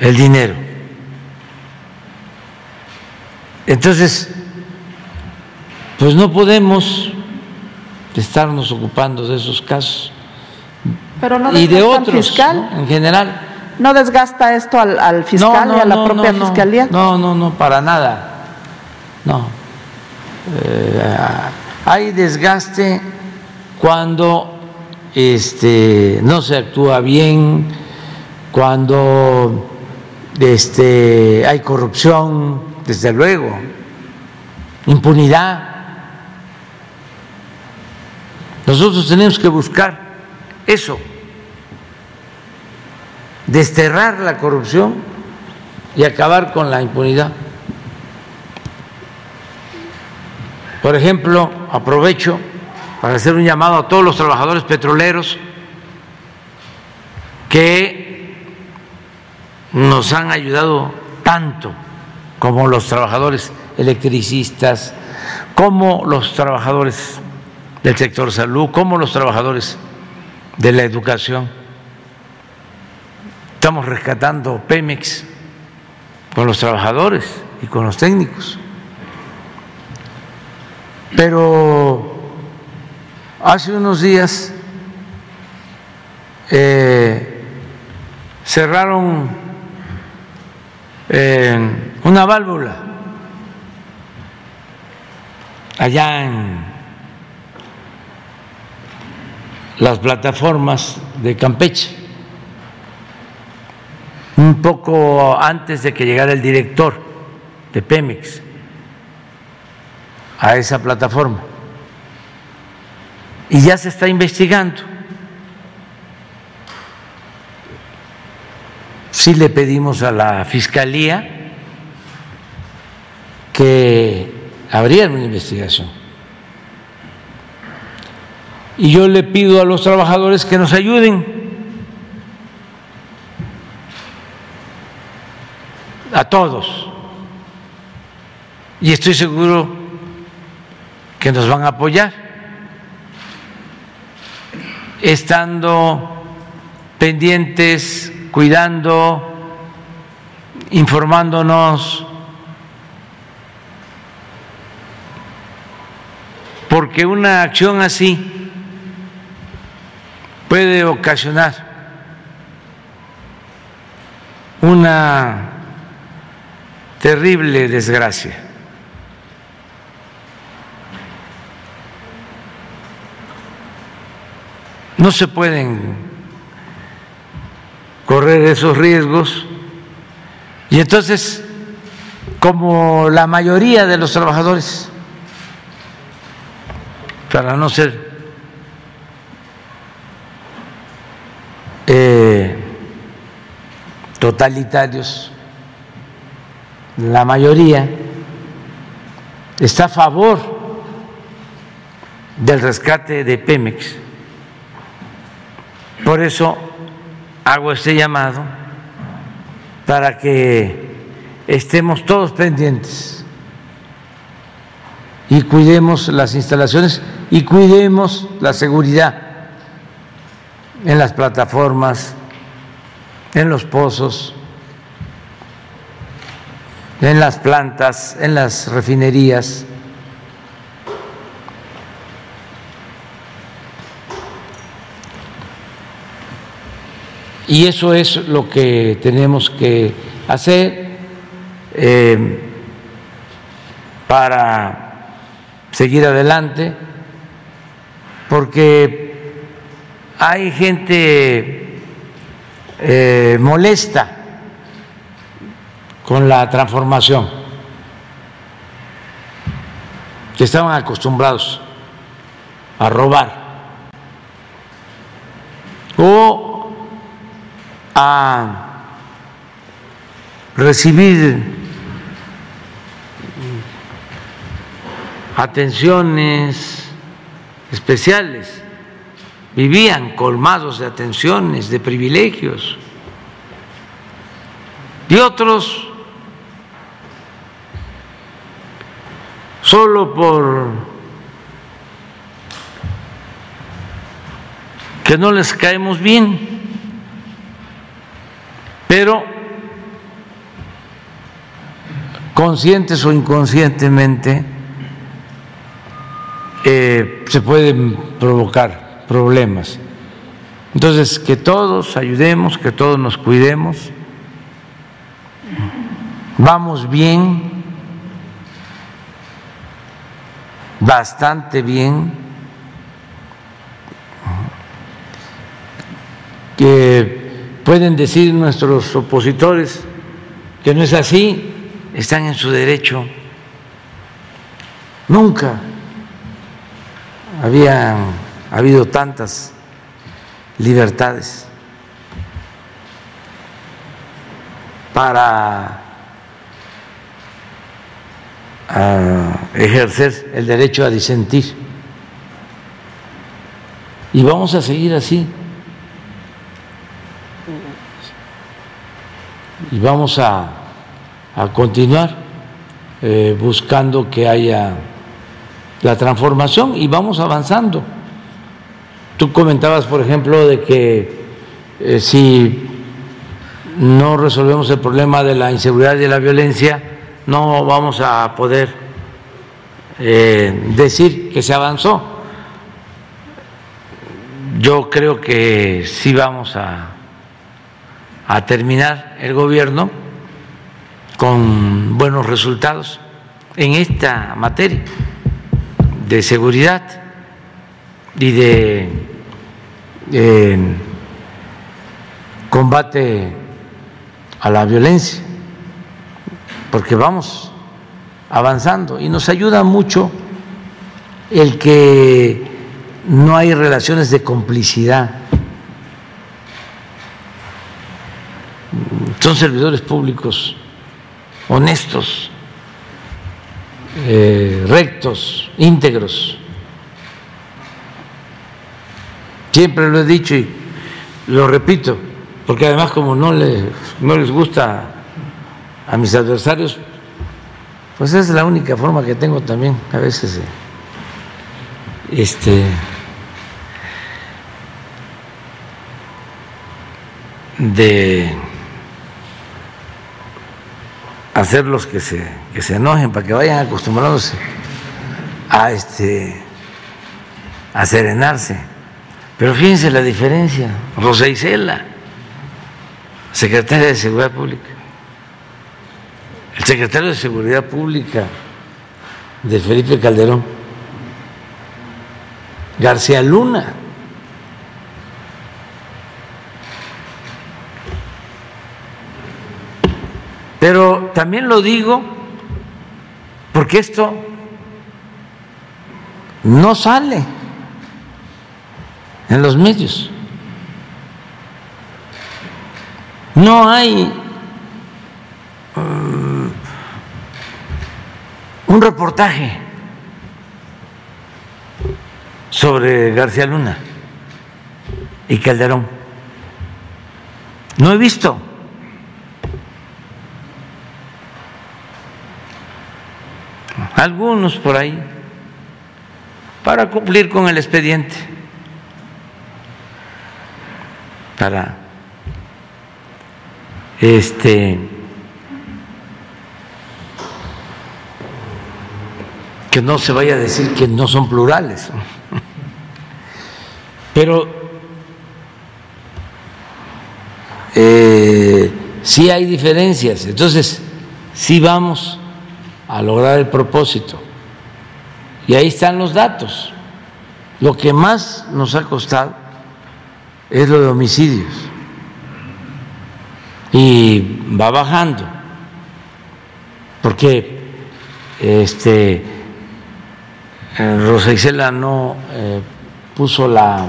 el dinero. Entonces, pues no podemos estarnos ocupando de esos casos Pero no y de otros fiscal. en general. ¿No desgasta esto al, fiscal y a la propia fiscalía? No, no, no, para nada. No. Eh, hay desgaste cuando este, no se actúa bien, cuando este, hay corrupción, desde luego, impunidad. Nosotros tenemos que buscar eso, desterrar la corrupción y acabar con la impunidad. Por ejemplo, aprovecho para hacer un llamado a todos los trabajadores petroleros que nos han ayudado tanto como los trabajadores electricistas, como los trabajadores del sector salud, como los trabajadores de la educación. Estamos rescatando Pemex con los trabajadores y con los técnicos. Pero hace unos días eh, cerraron eh, una válvula allá en las plataformas de Campeche. un poco antes de que llegara el director de Pemex a esa plataforma. Y ya se está investigando. Sí le pedimos a la Fiscalía que abrieran una investigación. Y yo le pido a los trabajadores que nos ayuden a todos. Y estoy seguro que nos van a apoyar, estando pendientes, cuidando, informándonos, porque una acción así puede ocasionar una terrible desgracia. No se pueden correr esos riesgos y entonces, como la mayoría de los trabajadores, para no ser eh, totalitarios, la mayoría está a favor del rescate de Pemex. Por eso hago este llamado para que estemos todos pendientes y cuidemos las instalaciones y cuidemos la seguridad en las plataformas, en los pozos en las plantas, en las refinerías. Y eso es lo que tenemos que hacer eh, para seguir adelante, porque hay gente eh, molesta con la transformación, que estaban acostumbrados a robar. O a recibir atenciones especiales, vivían colmados de atenciones, de privilegios, y otros solo por que no les caemos bien, pero conscientes o inconscientemente eh, se pueden provocar problemas. Entonces, que todos ayudemos, que todos nos cuidemos, vamos bien, bastante bien, que pueden decir nuestros opositores que no es así, están en su derecho. Nunca había habido tantas libertades para ejercer el derecho a disentir. Y vamos a seguir así. Y vamos a, a continuar eh, buscando que haya la transformación y vamos avanzando. Tú comentabas, por ejemplo, de que eh, si no resolvemos el problema de la inseguridad y de la violencia, no vamos a poder eh, decir que se avanzó. Yo creo que sí vamos a, a terminar el gobierno con buenos resultados en esta materia de seguridad y de combate a la violencia, porque vamos avanzando y nos ayuda mucho el que no hay relaciones de complicidad. Son servidores públicos honestos, eh, rectos, íntegros. Siempre lo he dicho y lo repito, porque además como no les, no les gusta a mis adversarios, pues es la única forma que tengo también a veces este de hacerlos que se, que se enojen para que vayan acostumbrándose a este a serenarse. Pero fíjense la diferencia. Rosa Isela, secretaria de Seguridad Pública. El secretario de Seguridad Pública de Felipe Calderón. García Luna. Pero también lo digo porque esto no sale en los medios. No hay um, un reportaje sobre García Luna y Calderón. No he visto. Algunos por ahí, para cumplir con el expediente. para este que no se vaya a decir que no son plurales. *laughs* Pero eh, sí hay diferencias, entonces sí vamos a lograr el propósito. Y ahí están los datos. Lo que más nos ha costado es lo de homicidios. Y va bajando, porque este, eh, Rosa Isela no eh, puso la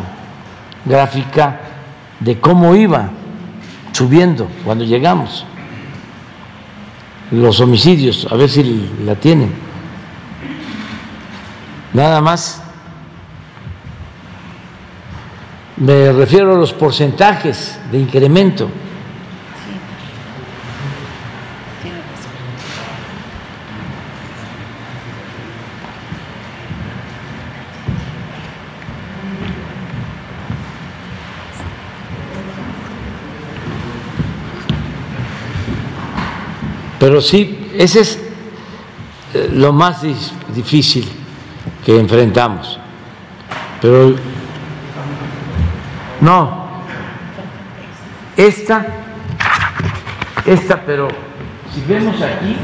gráfica de cómo iba subiendo cuando llegamos los homicidios, a ver si la tienen. Nada más Me refiero a los porcentajes de incremento. Pero sí, ese es eh, lo más difícil que enfrentamos. Pero no, esta, esta, pero si vemos aquí,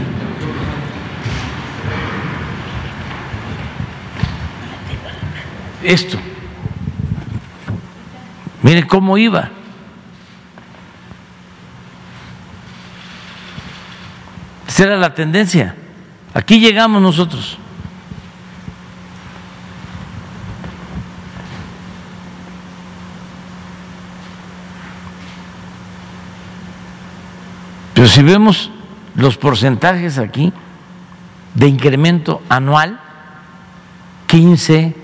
esto, miren cómo iba. Esa era la tendencia. Aquí llegamos nosotros. Pero si vemos los porcentajes aquí de incremento anual, 15,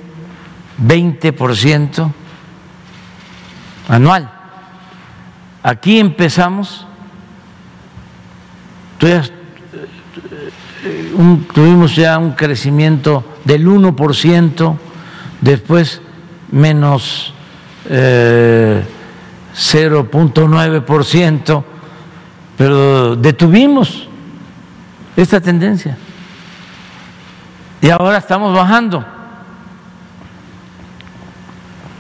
20% anual. Aquí empezamos, tuvimos ya un crecimiento del 1%, después menos 0.9%, eh, pero detuvimos esta tendencia. Y ahora estamos bajando.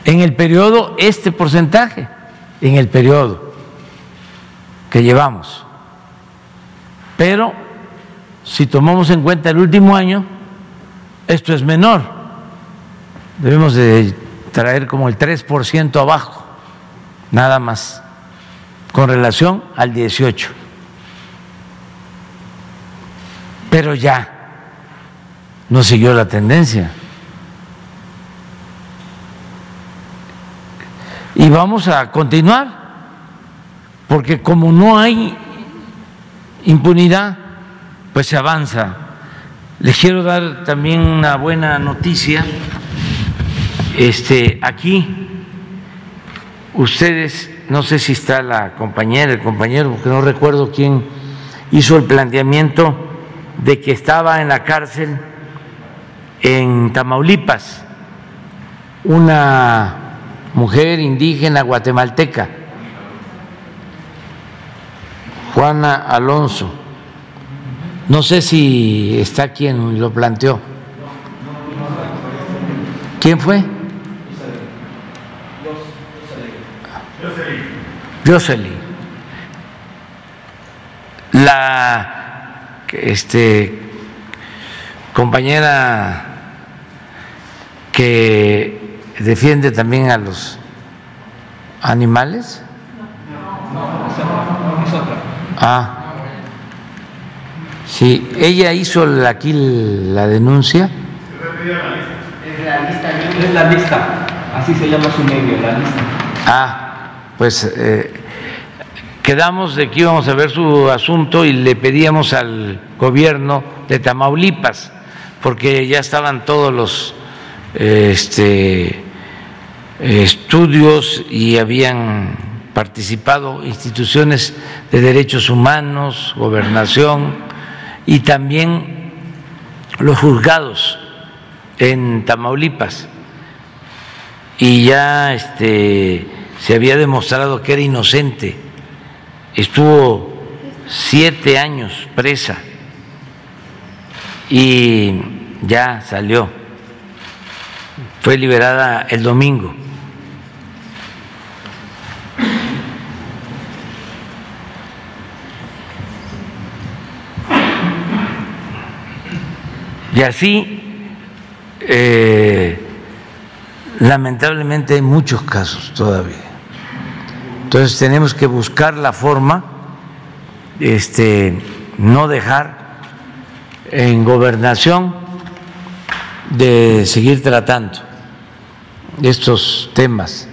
En el periodo, este porcentaje, en el periodo que llevamos. Pero si tomamos en cuenta el último año, esto es menor. Debemos de traer como el 3% abajo, nada más con relación al 18. pero ya no siguió la tendencia. Y vamos a continuar, porque como no hay impunidad, pues se avanza. Les quiero dar también una buena noticia. Este, aquí, ustedes, no sé si está la compañera, el compañero, porque no recuerdo quién hizo el planteamiento de que estaba en la cárcel en Tamaulipas una mujer indígena guatemalteca, Juana Alonso. No sé si está quien lo planteó. ¿Quién fue? Jocelyn. La este, compañera que defiende también a los animales. Ah, sí, ella hizo aquí la denuncia. Es la lista, así se llama su medio, la lista. Ah, pues eh, quedamos de que íbamos a ver su asunto y le pedíamos al gobierno de Tamaulipas, porque ya estaban todos los este, estudios y habían participado instituciones de derechos humanos, gobernación y también los juzgados en Tamaulipas. Y ya este, se había demostrado que era inocente. Estuvo siete años presa y ya salió. Fue liberada el domingo. Y así, eh, lamentablemente hay muchos casos todavía. Entonces tenemos que buscar la forma, este, no dejar en gobernación de seguir tratando estos temas.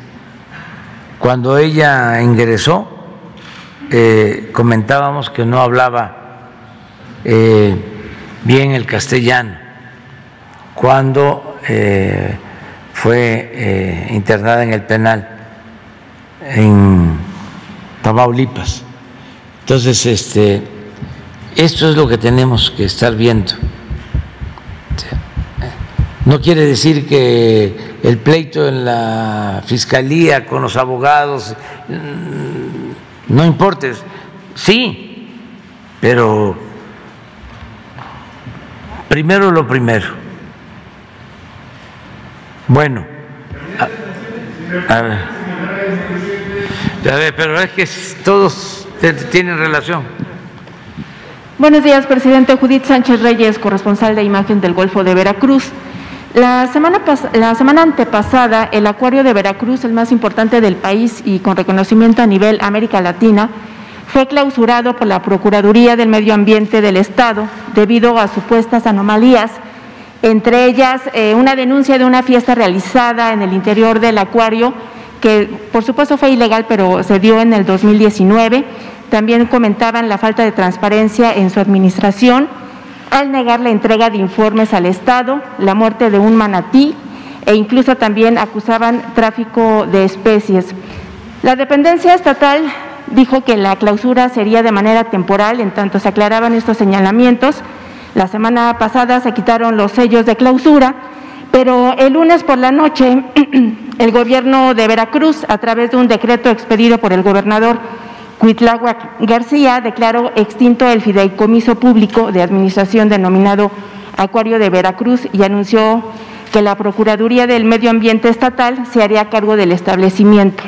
Cuando ella ingresó, eh, comentábamos que no hablaba eh, bien el castellano cuando eh, fue eh, internada en el penal en Tamaulipas. Entonces, este, esto es lo que tenemos que estar viendo. No quiere decir que el pleito en la fiscalía con los abogados mm, no importe, sí, pero primero lo primero. Bueno, a, ver, pero es que todos tienen relación. Buenos días, presidente Judith Sánchez Reyes, corresponsal de imagen del Golfo de Veracruz. La semana, la semana antepasada, el Acuario de Veracruz, el más importante del país y con reconocimiento a nivel América Latina, fue clausurado por la Procuraduría del Medio Ambiente del Estado debido a supuestas anomalías, entre ellas eh, una denuncia de una fiesta realizada en el interior del acuario, que por supuesto fue ilegal, pero se dio en el 2019. También comentaban la falta de transparencia en su administración al negar la entrega de informes al Estado, la muerte de un manatí e incluso también acusaban tráfico de especies. La dependencia estatal dijo que la clausura sería de manera temporal, en tanto se aclaraban estos señalamientos. La semana pasada se quitaron los sellos de clausura, pero el lunes por la noche *clears throat* el gobierno de Veracruz, a través de un decreto expedido por el gobernador Cuitláhuac García, declaró extinto el fideicomiso público de administración denominado Acuario de Veracruz y anunció que la Procuraduría del Medio Ambiente Estatal se haría cargo del establecimiento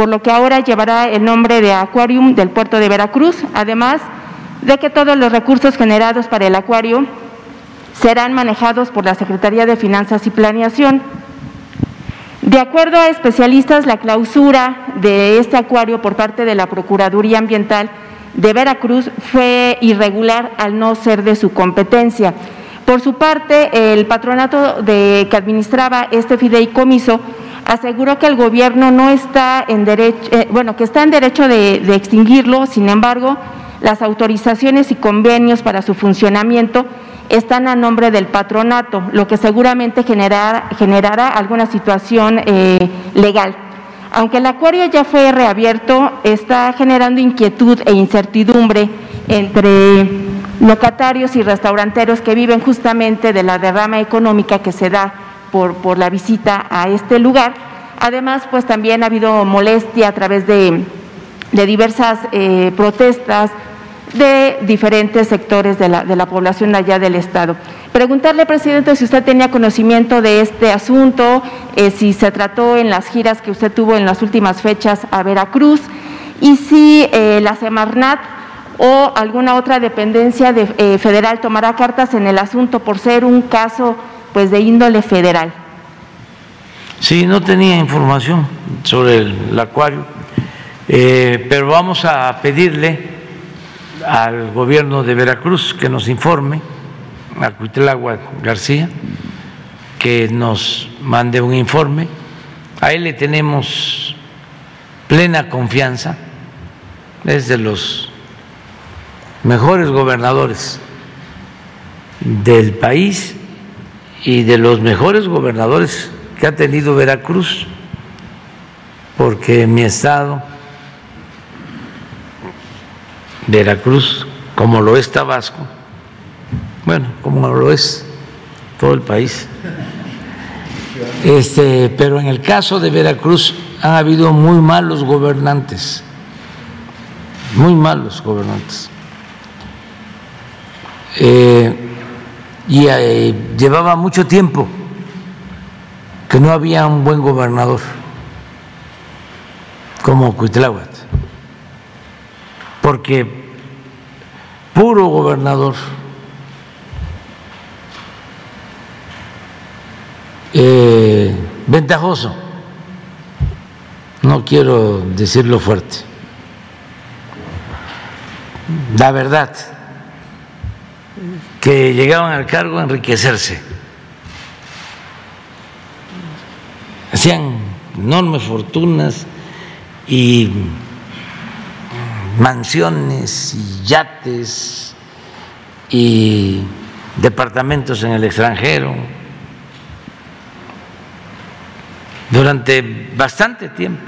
por lo que ahora llevará el nombre de Aquarium del puerto de Veracruz, además de que todos los recursos generados para el acuario serán manejados por la Secretaría de Finanzas y Planeación. De acuerdo a especialistas, la clausura de este acuario por parte de la Procuraduría Ambiental de Veracruz fue irregular al no ser de su competencia. Por su parte, el patronato que administraba este fideicomiso aseguró que el gobierno no está en derecho, eh, bueno, que está en derecho de, extinguirlo, sin embargo, las autorizaciones y convenios para su funcionamiento están a nombre del patronato, lo que seguramente generará alguna situación eh, legal. Aunque el acuario ya fue reabierto, está generando inquietud e incertidumbre entre locatarios y restauranteros que viven justamente de la derrama económica que se da por, por la visita a este lugar. Además, pues también ha habido molestia a través de, de diversas eh, protestas de diferentes sectores de la, de la población allá del Estado. Preguntarle, presidente, si usted tenía conocimiento de este asunto, eh, si se trató en las giras que usted tuvo en las últimas fechas a Veracruz y si eh, la Semarnat o alguna otra dependencia de, federal tomará cartas en el asunto por ser un caso pues de índole federal. Sí, no tenía información sobre el, acuario, pero vamos a pedirle al gobierno de Veracruz que nos informe, a Cuitlagua García, que nos mande un informe. A él le tenemos plena confianza, es de los mejores gobernadores del país y de los mejores gobernadores que ha tenido Veracruz, porque mi estado Veracruz, como lo es Tabasco, bueno, como lo es todo el país. Este, pero en el caso de Veracruz han habido muy malos gobernantes, muy malos gobernantes. Eh, y eh, llevaba mucho tiempo que no había un buen gobernador como Cuitláhuac, porque puro gobernador. Eh, ventajoso, no quiero decirlo fuerte, la verdad, que llegaban al cargo a enriquecerse, hacían enormes fortunas y mansiones y yates y departamentos en el extranjero durante bastante tiempo.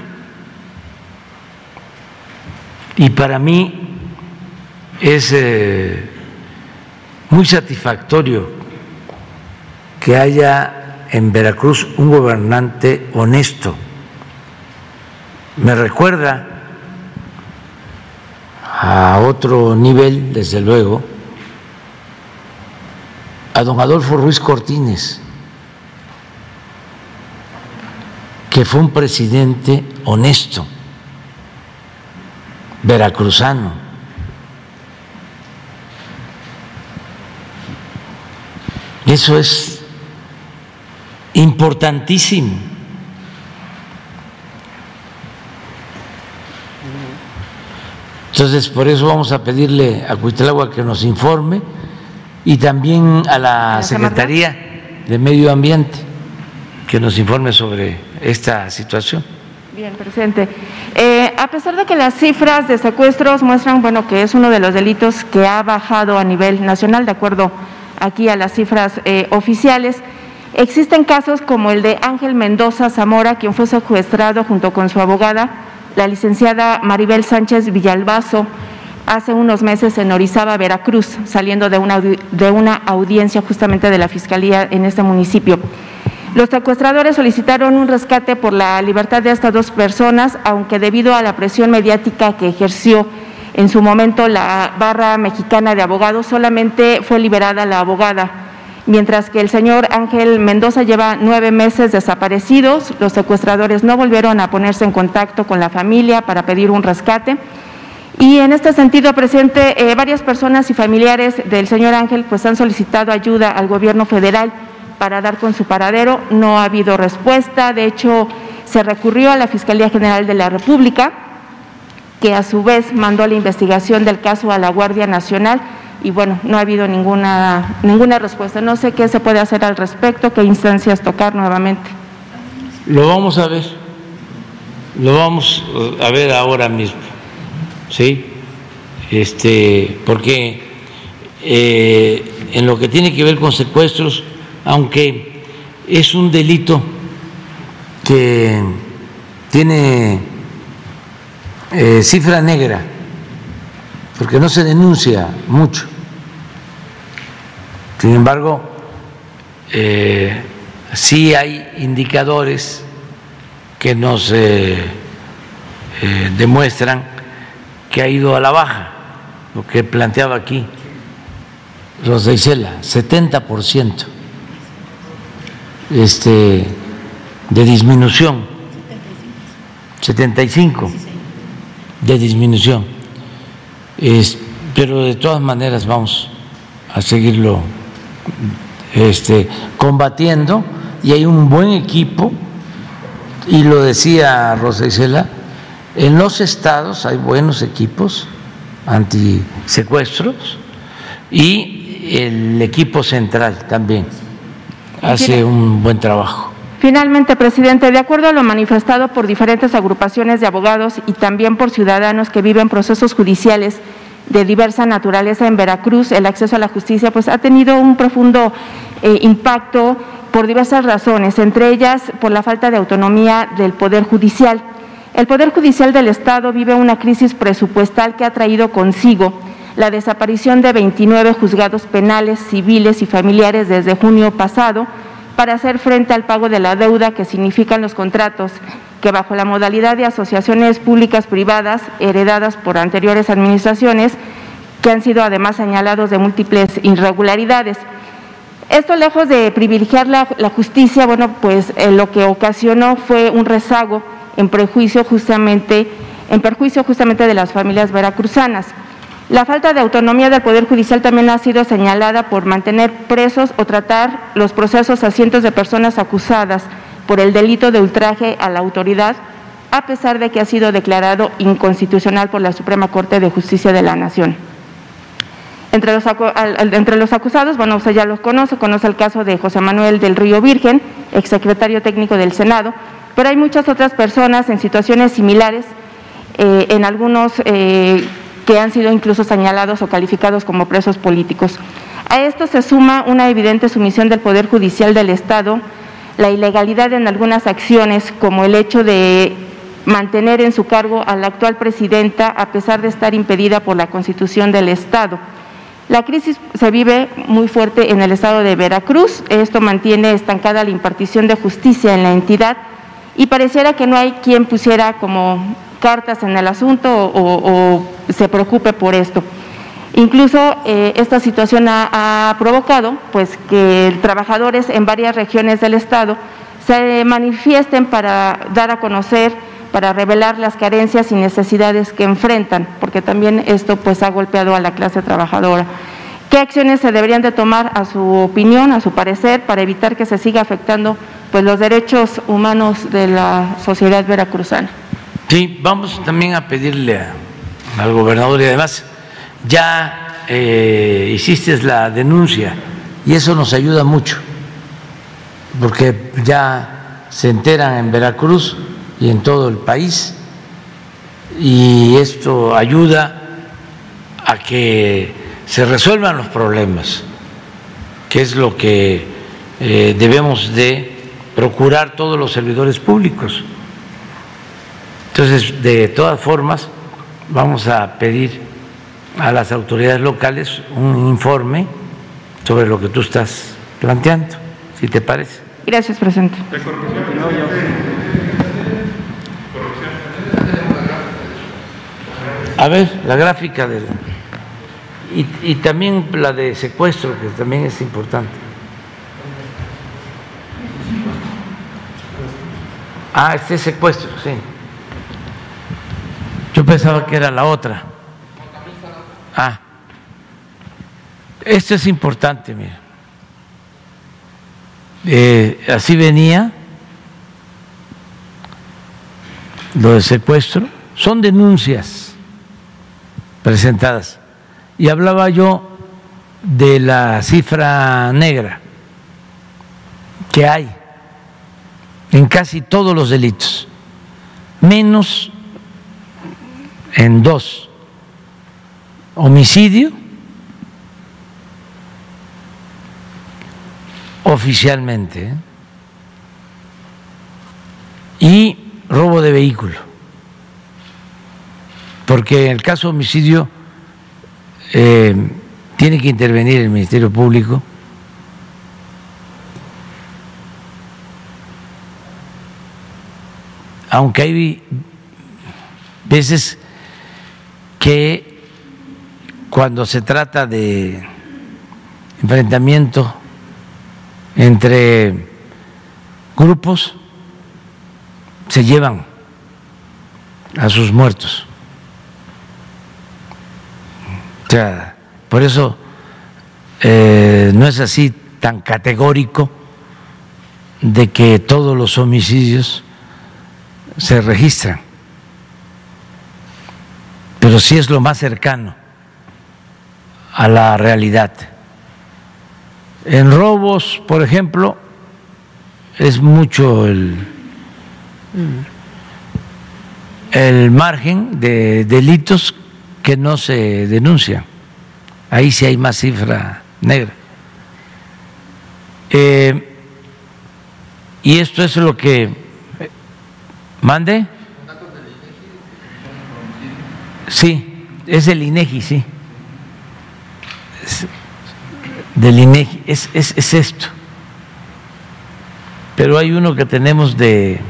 Y para mí es eh, muy satisfactorio que haya en Veracruz un gobernante honesto. Me recuerda a otro nivel, desde luego, a don Adolfo Ruiz Cortines, que fue un presidente honesto, veracruzano. Eso es importantísimo. Entonces, por eso vamos a pedirle a Cuitlagua que nos informe y también a la Secretaría de Medio Ambiente que nos informe sobre esta situación. Bien, presidente. Eh, a pesar de que las cifras de secuestros muestran, bueno, que es uno de los delitos que ha bajado a nivel nacional, de acuerdo aquí a las cifras eh, oficiales, existen casos como el de Ángel Mendoza Zamora, quien fue secuestrado junto con su abogada la licenciada Maribel Sánchez Villalbazo hace unos meses en Orizaba, Veracruz, saliendo de una, de una audiencia justamente de la Fiscalía en este municipio. Los secuestradores solicitaron un rescate por la libertad de estas dos personas, aunque debido a la presión mediática que ejerció en su momento la barra mexicana de abogados, solamente fue liberada la abogada Mientras que el señor Ángel Mendoza lleva nueve meses desaparecidos, los secuestradores no volvieron a ponerse en contacto con la familia para pedir un rescate. Y en este sentido, presidente, eh, varias personas y familiares del señor Ángel pues han solicitado ayuda al gobierno federal para dar con su paradero. No ha habido respuesta. De hecho, se recurrió a la Fiscalía General de la República que a su vez mandó la investigación del caso a la Guardia Nacional y bueno, no ha habido ninguna, ninguna respuesta. No sé qué se puede hacer al respecto, qué instancias tocar nuevamente. Lo vamos a ver, lo vamos a ver ahora mismo, ¿sí? Este, porque eh, en lo que tiene que ver con secuestros, aunque es un delito que tiene eh, cifra negra, porque no se denuncia mucho. Sin embargo, eh, sí hay indicadores que nos eh, demuestran que ha ido a la baja, lo que planteaba aquí. Rosa Isela, 70% este, de disminución, 75 de disminución. Es, pero de todas maneras vamos a seguirlo este, combatiendo y hay un buen equipo y lo decía Rosa Isela, en los estados hay buenos equipos antisecuestros y el equipo central también hace un buen trabajo. Finalmente, presidente, de acuerdo a lo manifestado por diferentes agrupaciones de abogados y también por ciudadanos que viven procesos judiciales de diversa naturaleza en Veracruz, el acceso a la justicia pues ha tenido un profundo eh, impacto por diversas razones, entre ellas por la falta de autonomía del Poder Judicial. El Poder Judicial del Estado vive una crisis presupuestal que ha traído consigo la desaparición de 29 juzgados penales, civiles y familiares desde junio pasado, para hacer frente al pago de la deuda que significan los contratos que bajo la modalidad de asociaciones públicas privadas heredadas por anteriores administraciones, que han sido además señalados de múltiples irregularidades. Esto lejos de privilegiar la, justicia, bueno, pues eh, lo que ocasionó fue un rezago en justamente, en perjuicio justamente de las familias veracruzanas. La falta de autonomía del Poder Judicial también ha sido señalada por mantener presos o tratar los procesos a cientos de personas acusadas por el delito de ultraje a la autoridad, a pesar de que ha sido declarado inconstitucional por la Suprema Corte de Justicia de la Nación. Entre los, acusados, bueno, usted ya los conoce, conoce el caso de José Manuel del Río Virgen, exsecretario técnico del Senado, pero hay muchas otras personas en situaciones similares, eh, en algunos eh, que han sido incluso señalados o calificados como presos políticos. A esto se suma una evidente sumisión del Poder Judicial del Estado, la ilegalidad en algunas acciones, como el hecho de mantener en su cargo a la actual presidenta a pesar de estar impedida por la Constitución del Estado. La crisis se vive muy fuerte en el estado de Veracruz, esto mantiene estancada la impartición de justicia en la entidad y pareciera que no hay quien pusiera como cartas en el asunto o, se preocupe por esto. Incluso eh, esta situación ha, provocado pues, que trabajadores en varias regiones del Estado se manifiesten para dar a conocer, para revelar las carencias y necesidades que enfrentan, porque también esto pues, ha golpeado a la clase trabajadora. ¿Qué acciones se deberían de tomar a su opinión, a su parecer, para evitar que se siga afectando pues, los derechos humanos de la sociedad veracruzana? Sí, vamos también a pedirle al gobernador y además ya eh, hiciste la denuncia y eso nos ayuda mucho porque ya se enteran en Veracruz y en todo el país y esto ayuda a que se resuelvan los problemas, que es lo que eh, debemos de procurar todos los servidores públicos. Entonces, de todas formas, vamos a pedir a las autoridades locales un informe sobre lo que tú estás planteando, si te parece. Gracias, presidente. A ver, la gráfica de y, y también la de secuestro, que también es importante. Ah, este secuestro, sí. Yo pensaba que era la otra. Ah, esto es importante, mira. Eh, así venía lo de secuestro. Son denuncias presentadas. Y hablaba yo de la cifra negra que hay en casi todos los delitos, menos en dos, homicidio oficialmente ¿eh? y robo de vehículo, porque en el caso de homicidio eh, tiene que intervenir el Ministerio Público. Aunque hay veces que cuando se trata de enfrentamiento entre grupos, se llevan a sus muertos. O sea, por eso eh, no es así tan categórico de que todos los homicidios se registran, pero sí es lo más cercano a la realidad. En robos, por ejemplo, es mucho el, el margen de delitos que no se denuncian. Ahí sí hay más cifra negra. Eh, y esto es lo que mande. Sí, es el INEGI, sí. Del INEGI, es, es, es esto. Pero hay uno que tenemos de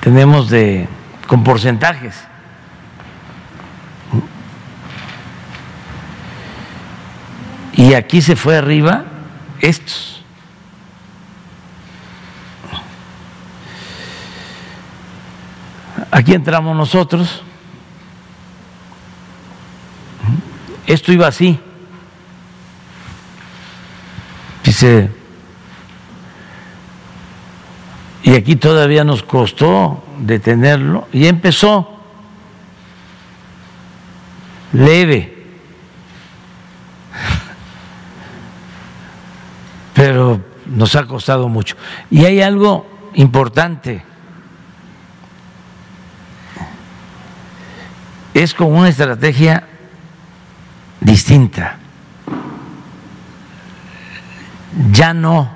tenemos de con porcentajes. Y aquí se fue arriba estos. Aquí entramos nosotros. Esto iba así. Dice, y aquí todavía nos costó detenerlo y empezó leve. Pero nos ha costado mucho. Y hay algo importante. Es con una estrategia distinta. Ya no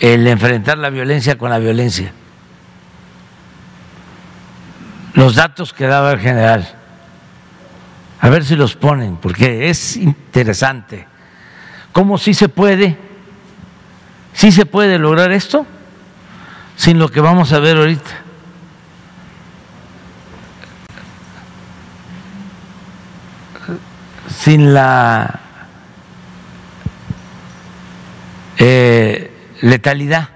el enfrentar la violencia con la violencia. Los datos que daba el general, a ver si los ponen, porque es interesante. ¿Cómo sí se puede? ¿Sí se puede lograr esto? Sin lo que vamos a ver ahorita. Sin la eh, letalidad.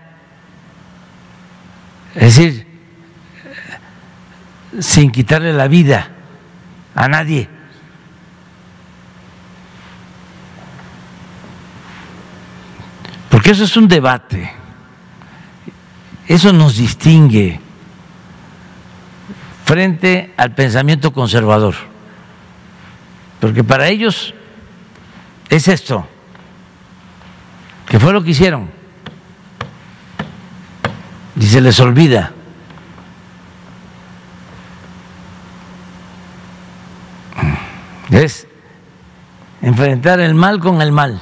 Es decir, sin quitarle la vida a nadie. Porque eso es un debate. Eso nos distingue frente al pensamiento conservador. Porque para ellos es esto, que fue lo que hicieron y se les olvida. Es enfrentar el mal con el mal,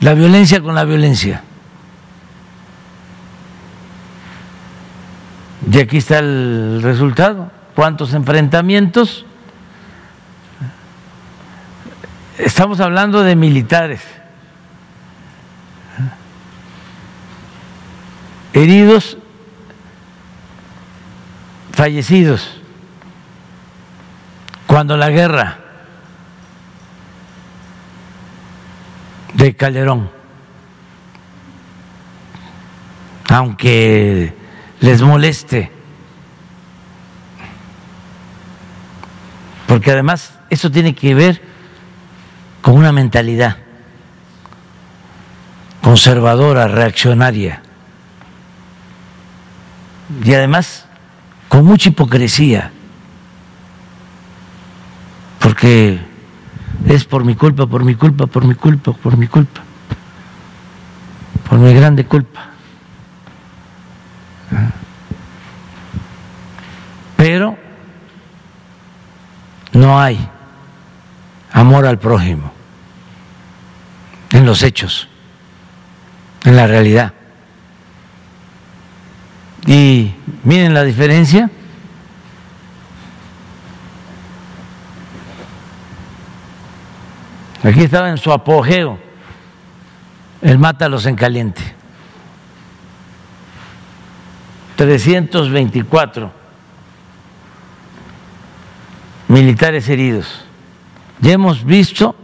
la violencia con la violencia. Y aquí está el resultado. ¿Cuántos enfrentamientos? Estamos hablando de militares. heridos, fallecidos, cuando la guerra de Calderón, aunque les moleste, porque además eso tiene que ver con una mentalidad conservadora, reaccionaria. Y además con mucha hipocresía, porque es por mi culpa, por mi culpa, por mi culpa, por mi culpa, por mi grande culpa. Pero no hay amor al prójimo en los hechos, en la realidad. Y miren la diferencia. Aquí estaba en su apogeo el mátalos en caliente. 324 militares heridos. Ya hemos visto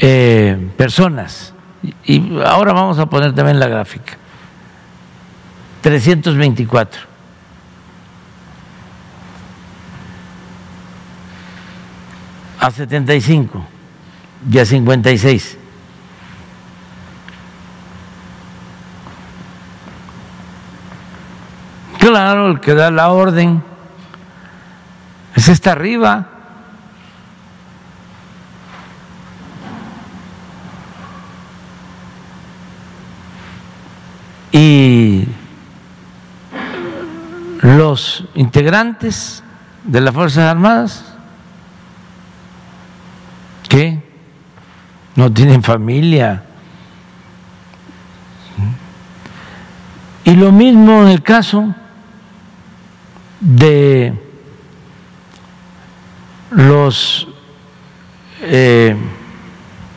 eh, personas, y ahora vamos a poner también la gráfica, 324. A 75 y a 56. Claro, el que da la orden es está arriba. Y los integrantes de las Fuerzas Armadas que no tienen familia. Y lo mismo en el caso de los eh,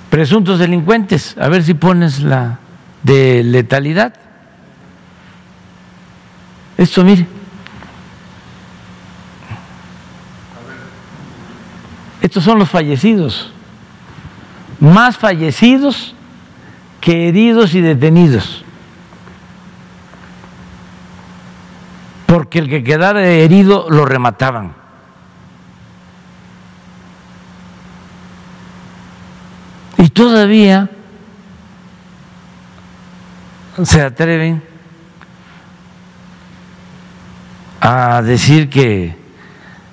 presuntos delincuentes. A ver si pones la de letalidad. Esto, mire. Estos son los fallecidos. Más fallecidos que heridos y detenidos. Porque el que quedara herido lo remataban. Y todavía se atreven a decir que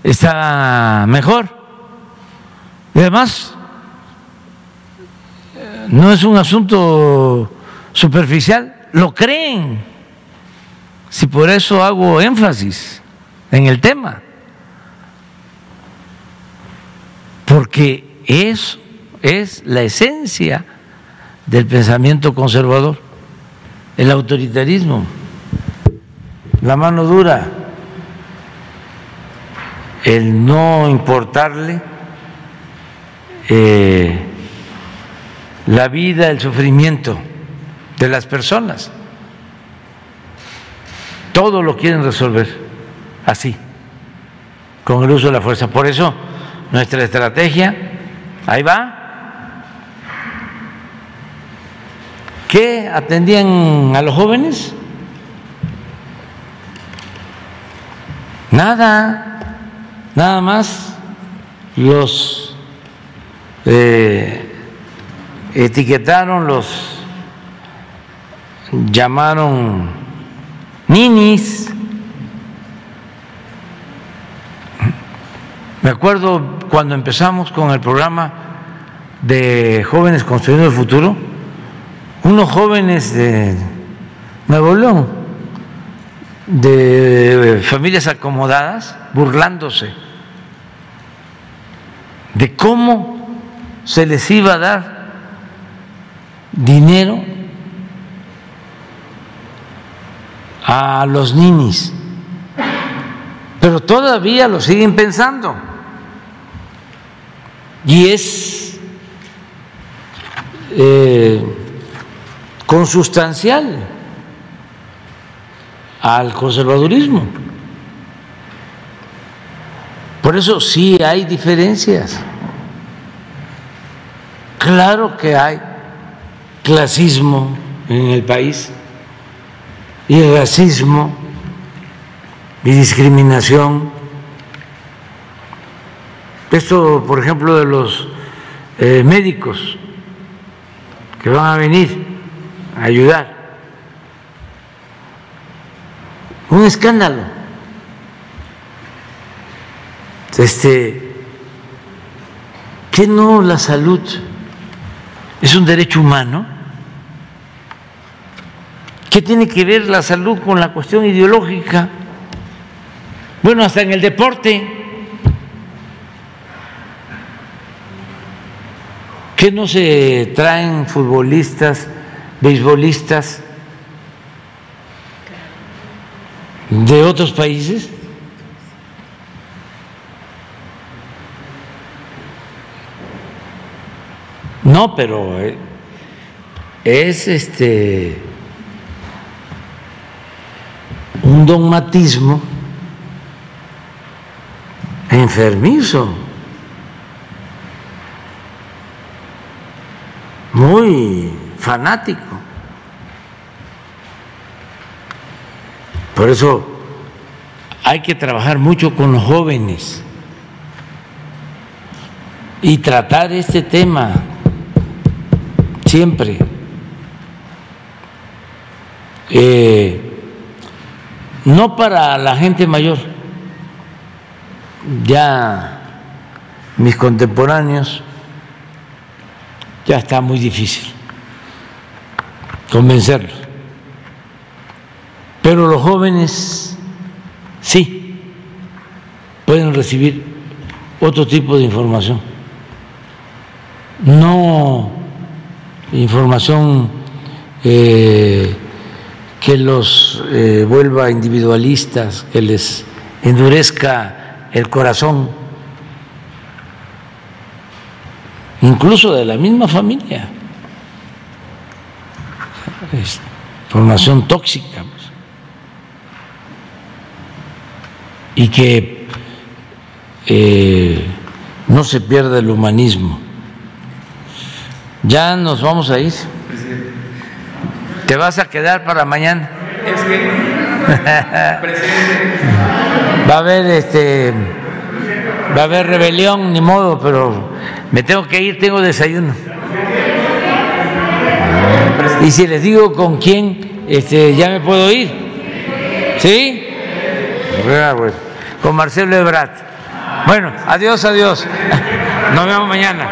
está mejor. Y además, no es un asunto superficial, lo creen. Si por eso hago énfasis en el tema. Porque eso es la esencia del pensamiento conservador, el autoritarismo, la mano dura, el no importarle eh, la vida, el sufrimiento de las personas. Todo lo quieren resolver así, con el uso de la fuerza. Por eso nuestra estrategia, ahí va, ¿Qué atendían a los jóvenes? Nada, nada más los eh, etiquetaron, los llamaron ninis. Me acuerdo cuando empezamos con el programa de jóvenes construyendo el futuro unos jóvenes de Nuevo León, de familias acomodadas, burlándose de cómo se les iba a dar dinero a los ninis, pero todavía lo siguen pensando. Y es eh, consustancial al conservadurismo. Por eso sí hay diferencias. Claro que hay clasismo en el país y racismo y discriminación. Esto, por ejemplo, de los eh, médicos que van a venir ayudar. un escándalo. Este, ¿qué no la salud es un derecho humano? ¿Qué tiene que ver la salud con la cuestión ideológica? Bueno, hasta en el deporte. ¿Qué no se traen futbolistas, beisbolistas de otros países? No, pero eh, es este un dogmatismo enfermizo, muy fanático. Por eso hay que trabajar mucho con los jóvenes y tratar este tema siempre. Eh, no para la gente mayor, ya mis contemporáneos, ya está muy difícil convencerlos. Pero los jóvenes sí pueden recibir otro tipo de información, no información eh, que los eh, vuelva individualistas, que les endurezca el corazón, incluso de la misma familia. Es formación tóxica. pues. Y que eh, no se pierda el humanismo. Ya nos vamos a ir. Te vas a quedar para mañana. Es que, presidente, *laughs* Va a haber este va a haber rebelión, ni modo, pero me tengo que ir, tengo desayuno. Y si les digo con quién, este, ya me puedo ir. ¿Sí? Ah. Con Marcelo Ebrat. Bueno, adiós, adiós. *laughs* Nos vemos mañana.